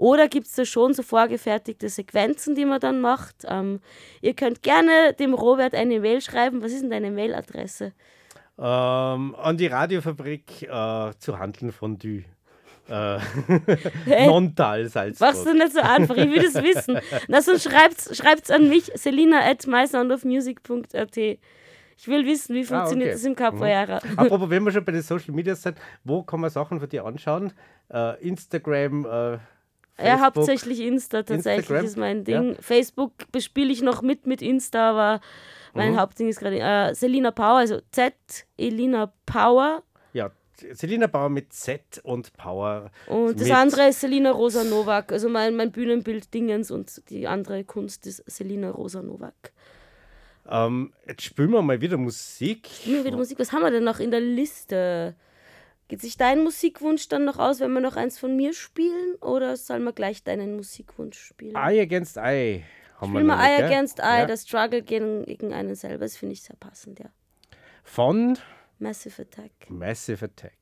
Oder gibt es da schon so vorgefertigte Sequenzen, die man dann macht? Ähm, ihr könnt gerne dem Robert eine Mail schreiben. Was ist denn deine Mailadresse? Ähm, an die Radiofabrik äh, zu handeln Fondue. Äh, Hey. Nontal Salzburg. Machst du nicht so einfach, ich will das wissen. Na, sonst schreibt's, schreibt's an mich, selina at mysoundofmusic.at. Ich will wissen, wie funktioniert okay. das im Capoeira. Apropos, wenn wir schon bei den Social Media sind, wo kann man Sachen von dir anschauen? Äh, Instagram, äh, Ja, Facebook? hauptsächlich Insta tatsächlich Instagram, ist mein Ding. Facebook bespiele ich noch mit mit Insta, aber mein Mhm. Hauptding ist gerade äh, Selina Power, also Z, Elina Power. Ja, Selina Bauer mit Z und Power. Und das andere ist Selina Rosa Novak, also mein, mein Bühnenbild Dingens und die andere Kunst ist Selina Rosa Novak. Ähm, jetzt spielen wir mal wieder Musik. Immer wieder Musik. Was haben wir denn noch in der Liste? Geht sich dein Musikwunsch dann noch aus, wenn wir noch eins von mir spielen? Oder sollen wir gleich deinen Musikwunsch spielen? Eye Against Eye. Haben noch nicht, Eye gell? Against Eye, Ja. das Struggle gegen, gegen einen selber. Das finde ich sehr passend, ja. Von Massive Attack. Massive Attack.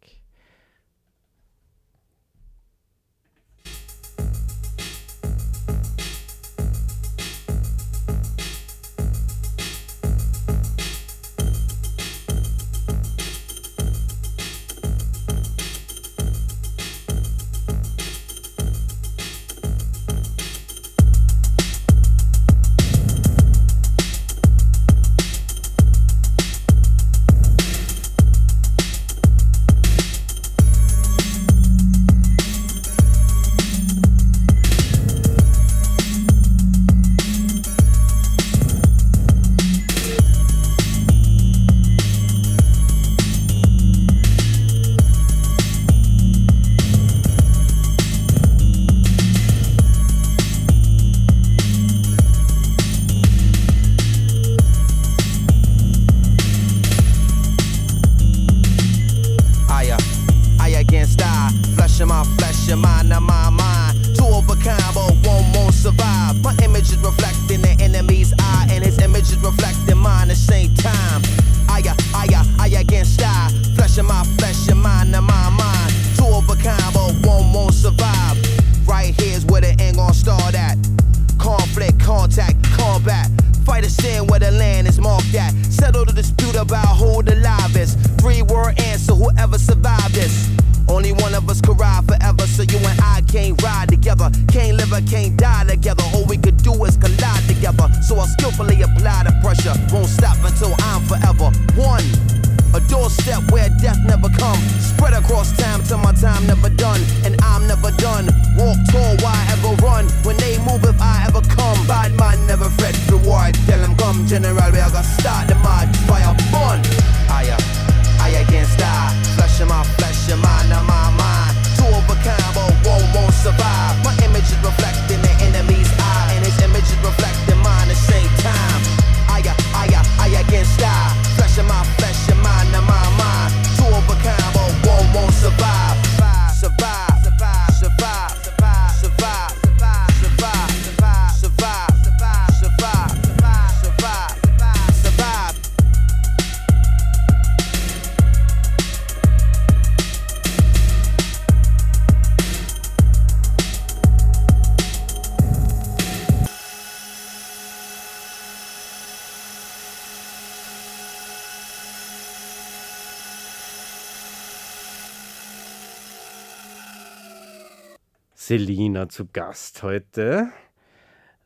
Selina zu Gast heute.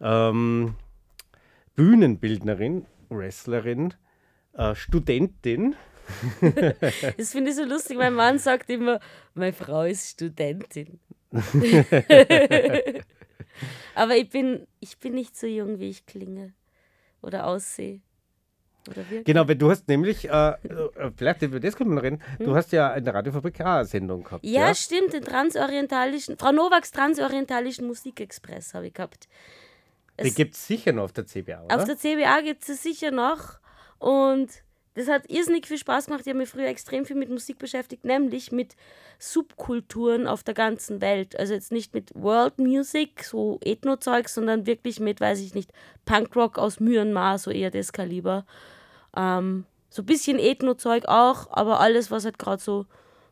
Ähm, Bühnenbildnerin, Wrestlerin, äh, Studentin. Das finde ich so lustig. Mein Mann sagt immer, meine Frau ist Studentin. Aber ich bin, ich bin nicht so jung, wie ich klinge oder aussehe. Genau, weil du hast nämlich, äh, äh, vielleicht über das können wir noch reden, du hast ja in der Radiofabrik auch eine Sendung gehabt. Hm? Ja, stimmt, den transorientalischen, Frau Nowaks transorientalischen Musikexpress habe ich gehabt. Die Es- gibt es sicher noch auf der CBA, oder? Auf der CBA gibt es sicher noch. Und das hat irrsinnig viel Spaß gemacht. Ich habe mich früher extrem viel mit Musik beschäftigt, nämlich mit Subkulturen auf der ganzen Welt. Also jetzt nicht mit World Music, so Ethno-Zeug, sondern wirklich mit, weiß ich nicht, Punkrock aus Myanmar, so eher das Kaliber. Ähm, so ein bisschen Ethno-Zeug auch, aber alles, was halt gerade so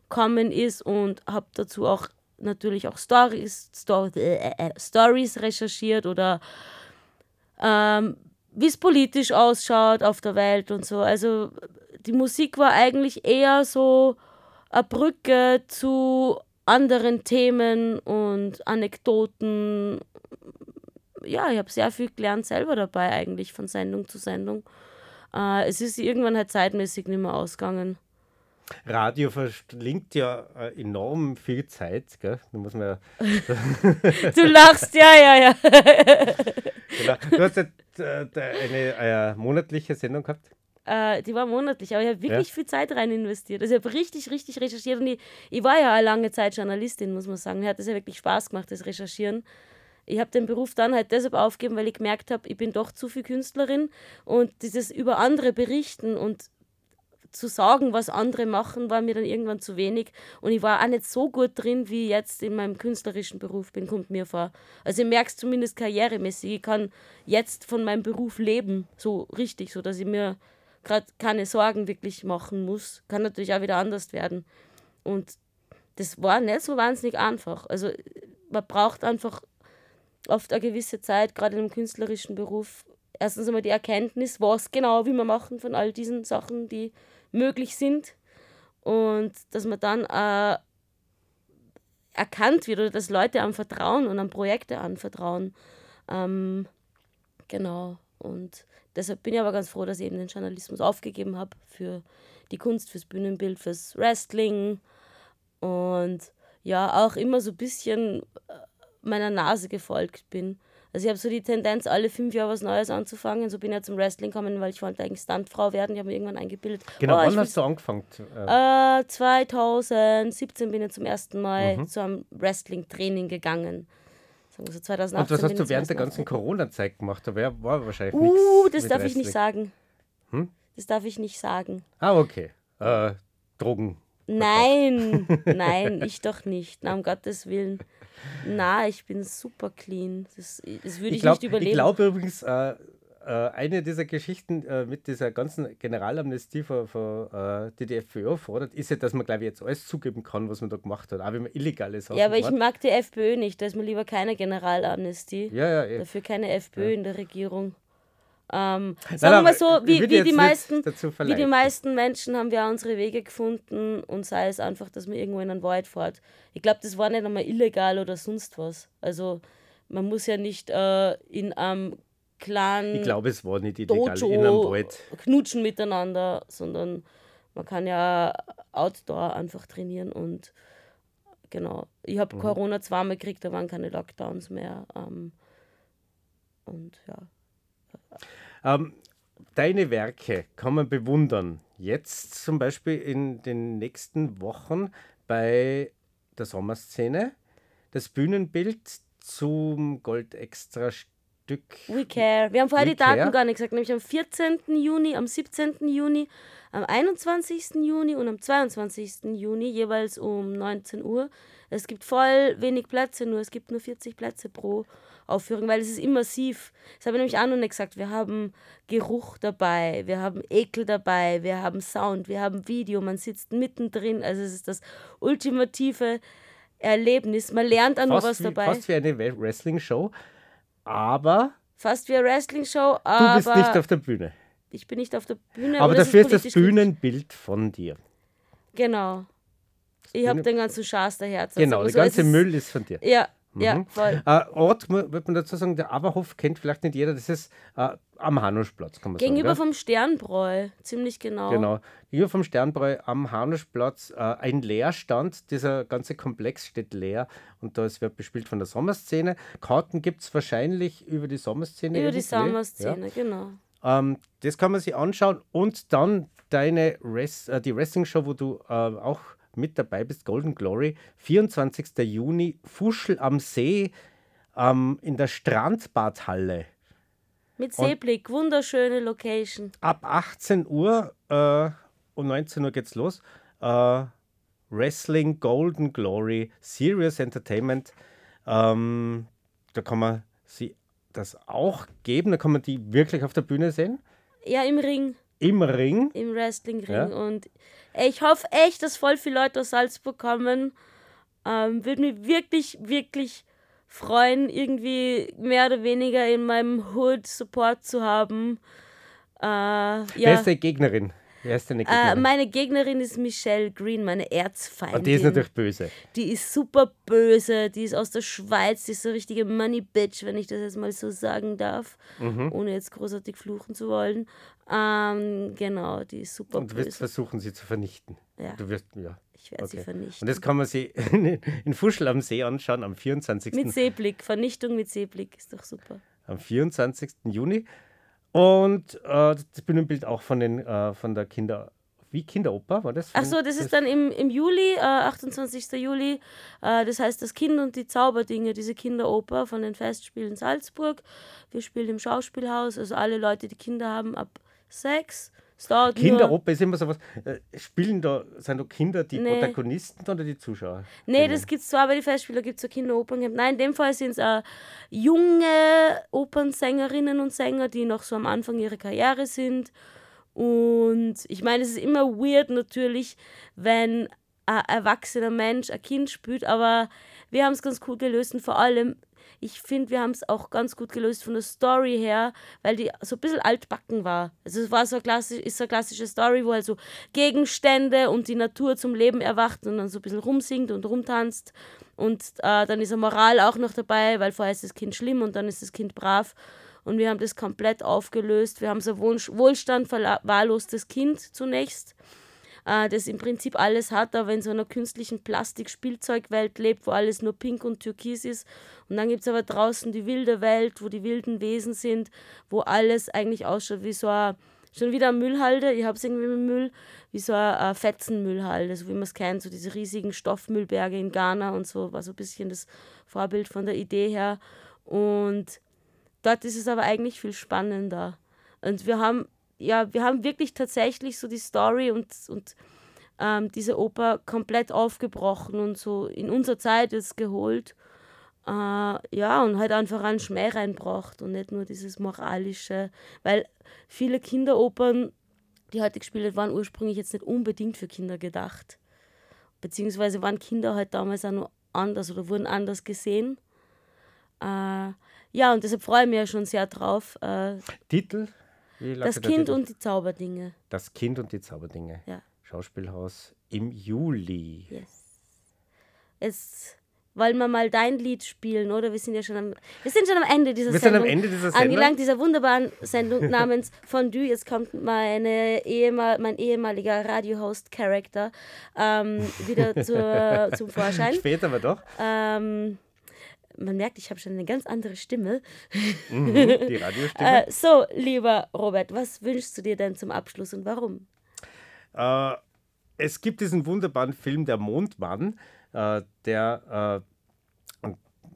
kommen ist und habe dazu auch natürlich auch Stories, Sto äh, äh, Stories recherchiert oder ähm, wie es politisch ausschaut auf der Welt und so. Also die Musik war eigentlich eher so eine Brücke zu anderen Themen und Anekdoten. Ja, ich habe sehr viel gelernt selber dabei eigentlich von Sendung zu Sendung. Äh, es ist irgendwann halt zeitmäßig nicht mehr ausgegangen. Radio verschlingt ja äh, enorm viel Zeit, gell? Da muss man ja, Du lachst, ja, ja, ja. genau. Du hast ja äh, da eine äh, monatliche Sendung gehabt. Äh, die war monatlich, aber ich habe wirklich Ja. viel Zeit rein investiert. Also ich habe richtig, richtig recherchiert und ich, ich war ja eine lange Zeit Journalistin, muss man sagen. Mir hat das ja wirklich Spaß gemacht, das Recherchieren. Ich habe den Beruf dann halt deshalb aufgegeben, weil ich gemerkt habe, ich bin doch zu viel Künstlerin und dieses über andere berichten und zu sagen, was andere machen, war mir dann irgendwann zu wenig. Und ich war auch nicht so gut drin, wie ich jetzt in meinem künstlerischen Beruf bin, kommt mir vor. Also ich merke es zumindest karrieremäßig. Ich kann jetzt von meinem Beruf leben, so richtig, so dass ich mir gerade keine Sorgen wirklich machen muss. Kann natürlich auch wieder anders werden. Und das war nicht so wahnsinnig einfach. Also man braucht einfach oft eine gewisse Zeit, gerade einem künstlerischen Beruf. Erstens einmal die Erkenntnis, was genau will man machen von all diesen Sachen, die möglich sind. Und dass man dann äh, erkannt wird oder dass Leute am Vertrauen und an Projekte anvertrauen. Ähm, genau. Und deshalb bin ich aber ganz froh, dass ich eben den Journalismus aufgegeben habe für die Kunst, fürs Bühnenbild, fürs Wrestling und ja, auch immer so ein bisschen äh, meiner Nase gefolgt bin. Also ich habe so die Tendenz, alle fünf Jahre was Neues anzufangen. So bin ich ja zum Wrestling gekommen, weil ich wollte eigentlich Stuntfrau werden. Ich habe mir irgendwann eingebildet. Genau, oh, wann hast du angefangen? Äh, äh, 2017 bin ich zum ersten Mal zu einem Wrestling-Training gegangen. Sagen so 2018 und was hast du während der ganzen. Corona-Zeit gemacht? Da war wahrscheinlich Uh, nichts das mit darf ich nicht Wrestling. sagen. Hm? Das darf ich nicht sagen. Ah, okay. Äh, Drogen. Nein, nein, ich doch nicht. Na, um Gottes Willen. Na, ich bin super clean. Das, das würde ich, Ich glaube nicht überleben. glaub übrigens, äh, äh, eine dieser Geschichten äh, mit dieser ganzen Generalamnestie von, von die die FPÖ fordert, ist ja, dass man, glaube ich, jetzt alles zugeben kann, was man da gemacht hat, auch wenn man illegale Sachen ja, aber ich macht. mag die FPÖ nicht. Da ist mir lieber keine Generalamnestie. Ja, ja, eh. Dafür keine FPÖ in der Regierung. Ähm, sagen wir mal so, wie, wie, die meisten, wie die meisten Menschen haben wir auch unsere Wege gefunden und sei es einfach, dass man irgendwo in einen Wald fährt. Ich glaube, das war nicht einmal illegal oder sonst was. Also man muss ja nicht äh, in einem kleinen Ich glaube, es war nicht illegal Dojo in einem Wald. knutschen miteinander, sondern man kann ja outdoor einfach trainieren und genau. Ich habe Mhm. Corona zweimal gekriegt, da waren keine Lockdowns mehr. Ähm, und ja. Ähm, deine Werke kann man bewundern. Jetzt zum Beispiel in den nächsten Wochen bei der Sommerszene. Das Bühnenbild zum Gold-Extra-Stück. We care. Wir haben vorher We die Daten care. gar nicht gesagt, nämlich am 14. Juni, am 17. Juni, am 21. Juni und am 22. Juni, jeweils um 19 Uhr. Es gibt voll wenig Plätze, nur es gibt nur 40 Plätze pro Aufführung, weil es ist immersiv. Das habe ich nämlich auch noch nicht gesagt. Wir haben Geruch dabei, wir haben Ekel dabei, wir haben Sound, wir haben Video, man sitzt mittendrin. Also es ist das ultimative Erlebnis. Man lernt auch noch was wie, dabei. fast wie eine Wrestling-Show. Aber Fast wie eine Wrestling-Show, du aber bist nicht auf der Bühne. ich bin nicht auf der Bühne. Aber das dafür ist das politisch korrekt. Bühnenbild von dir. Genau. Ich habe den ganzen Schaß daher. Genau, der ganze Müll ist von dir. Ja, ja, voll. Äh, Ort, wird man dazu sagen, der Aberhof kennt vielleicht nicht jeder, das ist äh, am Hanuschplatz, kann man Gegenüber sagen. vom Sternbräu, ziemlich genau. Genau. Gegenüber vom Sternbräu am Hanuschplatz äh, ein Leerstand. Dieser ganze Komplex steht leer und da wird bespielt von der Sommerszene. Karten gibt es wahrscheinlich über die Sommerszene. Über die irgendwie, Sommerszene, genau. Ja. Ähm, das kann man sich anschauen und dann deine Res äh, die Wrestling-Show, wo du äh, auch mit dabei bist, Golden Glory, 24. Juni, Fuschel am See ähm, in der Strandbadhalle. Mit Seeblick, wunderschöne Location. Ab 18 Uhr äh, um 19 Uhr geht's los. Äh, Wrestling Golden Glory, Serious Entertainment. Ähm, da kann man sie das auch geben. Da kann man die wirklich auf der Bühne sehen. Ja, im Ring, Im Ring. im Wrestlingring. Ja. Und ich hoffe echt, dass voll viele Leute aus Salzburg kommen. Ähm, Würde mich wirklich, wirklich freuen, irgendwie mehr oder weniger in meinem Hood Support zu haben. Äh, ja. Wer ist deine Gegnerin? Wer ist deine Äh, Gegnerin? meine Gegnerin ist Michelle Green, meine Erzfeindin. Und die ist natürlich böse. Die ist super böse, die ist aus der Schweiz, die ist so richtige Money Bitch, wenn ich das jetzt mal so sagen darf, Mhm. ohne jetzt großartig fluchen zu wollen. Ähm, genau, die ist super Und du wirst versuchen, sie zu vernichten. Ja. Du wirst, ja. Ich werde sie Okay. vernichten. Und das kann man sich in, Fuschel am See anschauen am 24. mit Seeblick, Vernichtung mit Seeblick, ist doch super. am 24. Juni. Und äh, das Bühnenbild auch von, den, äh, von der Kinder... Wie Kinderoper war das? Ach so, das ist dann im, im Juli, äh, 28. Juli. Äh, das heißt Das Kind und die Zauberdinge, diese Kinderoper von den Festspielen Salzburg. Wir spielen im Schauspielhaus, also alle Leute, die Kinder haben, ab sechs. Es dauert Kinderoper ist immer sowas. Äh, spielen da, sind da Kinder die Nee. Protagonisten oder die Zuschauer? Nee, das gibt es zwar bei den Festspielen, gibt es so Kinderopern. Nein, in dem Fall sind es äh, junge Opernsängerinnen und Sänger, die noch so am Anfang ihrer Karriere sind. Und ich meine, es ist immer weird natürlich, wenn ein erwachsener Mensch ein Kind spielt, aber wir haben es ganz cool gelöst und vor allem, ich finde, wir haben es auch ganz gut gelöst von der Story her, weil die so ein bisschen altbacken war. Also es war so klassisch, ist so eine klassische Story, wo halt so Gegenstände und die Natur zum Leben erwacht und dann so ein bisschen rumsingt und rumtanzt. Und äh, dann ist eine Moral auch noch dabei, weil vorher ist das Kind schlimm und dann ist das Kind brav. Und wir haben das komplett aufgelöst. Wir haben so Wohlstand verwahrlostes Kind zunächst, äh, das im Prinzip alles hat, aber in so einer künstlichen Plastik-Spielzeugwelt lebt, wo alles nur pink und türkis ist. Und dann gibt es aber draußen die wilde Welt, wo die wilden Wesen sind, wo alles eigentlich ausschaut wie so ein, schon wieder eine Müllhalde, ich habe es irgendwie mit Müll, wie so eine, Fetzenmüllhalde, so wie man es kennt, so diese riesigen Stoffmüllberge in Ghana und so, war so ein bisschen das Vorbild von der Idee her. Und dort ist es aber eigentlich viel spannender. Und wir haben, ja, wir haben wirklich tatsächlich so die Story und, und ähm, diese Oper komplett aufgebrochen und so in unserer Zeit jetzt geholt. Äh, ja, und halt einfach einen Schmäh reinbracht und nicht nur dieses moralische, weil viele Kinderopern, die heute gespielt waren, ursprünglich jetzt nicht unbedingt für Kinder gedacht. Beziehungsweise waren Kinder halt damals auch nur anders oder wurden anders gesehen. Äh, ja, und deshalb freue ich mich ja schon sehr drauf. Äh, Titel? Das Kind und die Zauberdinge. Das Kind und die Zauberdinge. Ja. Schauspielhaus im Juli. Yes. Jetzt wollen wir mal dein Lied spielen, oder? Wir sind ja schon am, wir sind schon am Ende dieser Wir sind am Sendung. Ende dieser Sendung. Angelangt dieser wunderbaren Sendung namens Fondue. Jetzt kommt meine Ehemal mein ehemaliger Radio-Host-Charakter ähm, wieder zur, zum Vorschein. Später aber doch. Ähm, man merkt, ich habe schon eine ganz andere Stimme. Mhm, die Radiostimme. Äh, so, lieber Robert, was wünschst du dir denn zum Abschluss und warum? Äh, es gibt diesen wunderbaren Film Der Mondmann, äh, der, äh,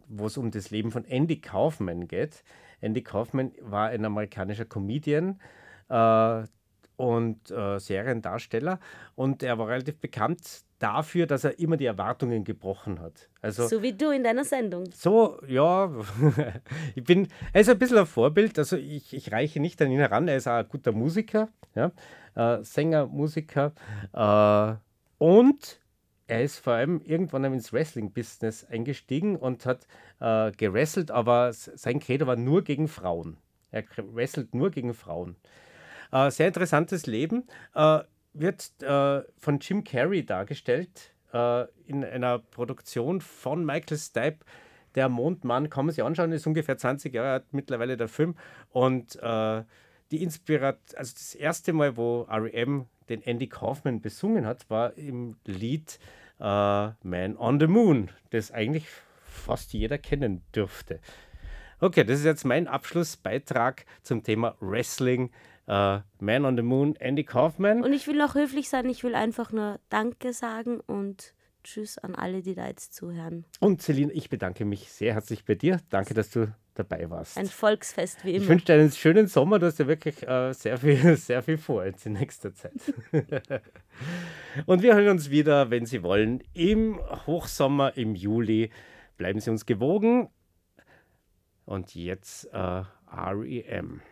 wo es um das Leben von Andy Kaufman geht. Andy Kaufman war ein amerikanischer Comedian äh, und äh, Seriendarsteller und er war relativ bekannt dafür, dass er immer die Erwartungen gebrochen hat. Also So wie du in deiner Sendung. so, ja, ich bin, er ist ein bisschen ein Vorbild, also ich, ich reiche nicht an ihn heran, er ist auch ein guter Musiker, ja, äh, Sänger, Musiker äh, und er ist vor allem irgendwann ins Wrestling-Business eingestiegen und hat äh, gewrestelt, aber sein Credo war nur gegen Frauen. Er wrestelt nur gegen Frauen. Äh, sehr interessantes Leben. Äh, wird äh, von Jim Carrey dargestellt äh, in einer Produktion von Michael Stipe. Der Mondmann, kann man sich anschauen, ist ungefähr 20 Jahre alt mittlerweile der Film. Und äh, die Inspiration, also das erste Mal, wo REM den Andy Kaufman besungen hat, war im Lied äh, Man on the Moon, das eigentlich fast jeder kennen dürfte. Okay, das ist jetzt mein Abschlussbeitrag zum Thema Wrestling. Äh, Man on the Moon, Andy Kaufman. Und ich will noch höflich sein, ich will einfach nur Danke sagen und Tschüss an alle, die da jetzt zuhören. Und Celine, ich bedanke mich sehr herzlich bei dir. Danke, dass du dabei warst. Ein Volksfest wie ich immer. wünsche dir einen schönen Sommer. Du hast ja wirklich äh, sehr, viel, sehr viel vor jetzt in nächster Zeit. Und wir hören uns wieder, wenn Sie wollen, im Hochsommer im Juli. Bleiben Sie uns gewogen. Und jetzt äh, REM.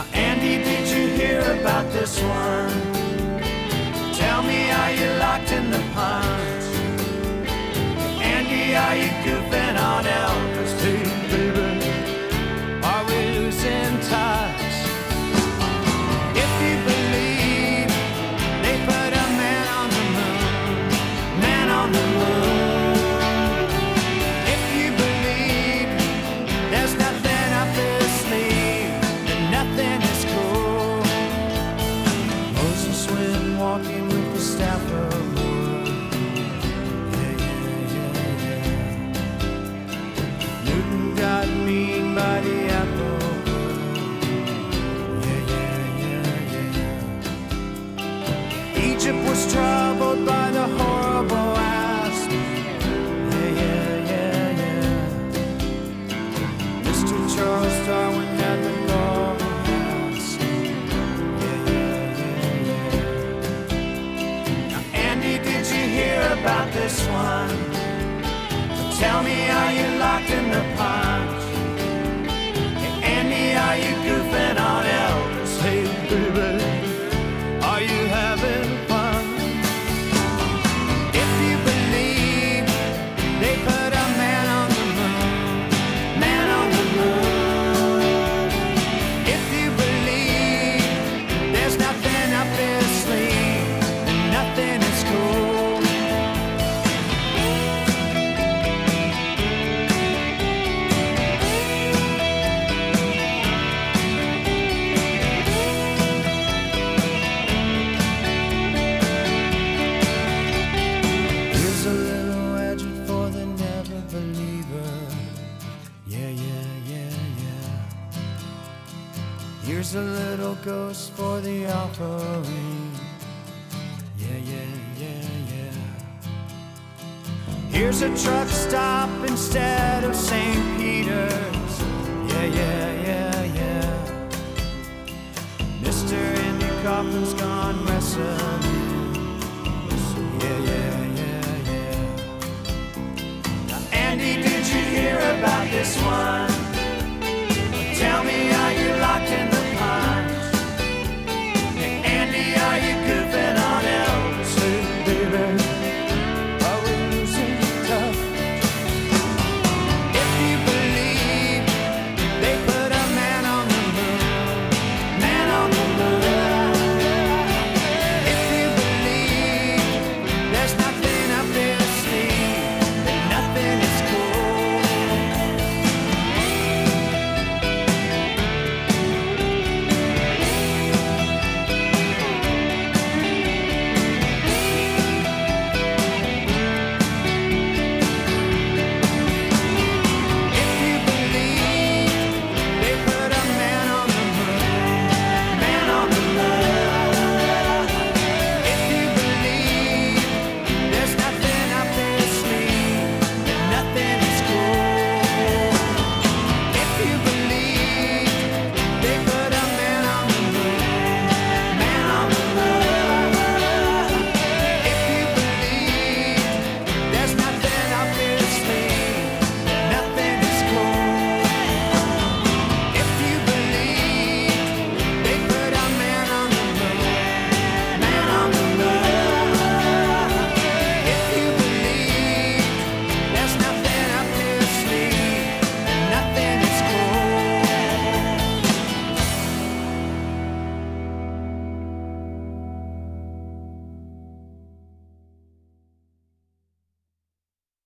Now, Andy, did you hear about this one? Tell me, are you locked in the pond? Andy, are you goofing on Elvis Tell me, the offering. Yeah, yeah, yeah, yeah. Here's a truck stop instead of St. Peter's. Yeah, yeah, yeah, yeah. Mr. Andy Kaufman's gone wrestling. Andy, did you hear about this one? Tell me.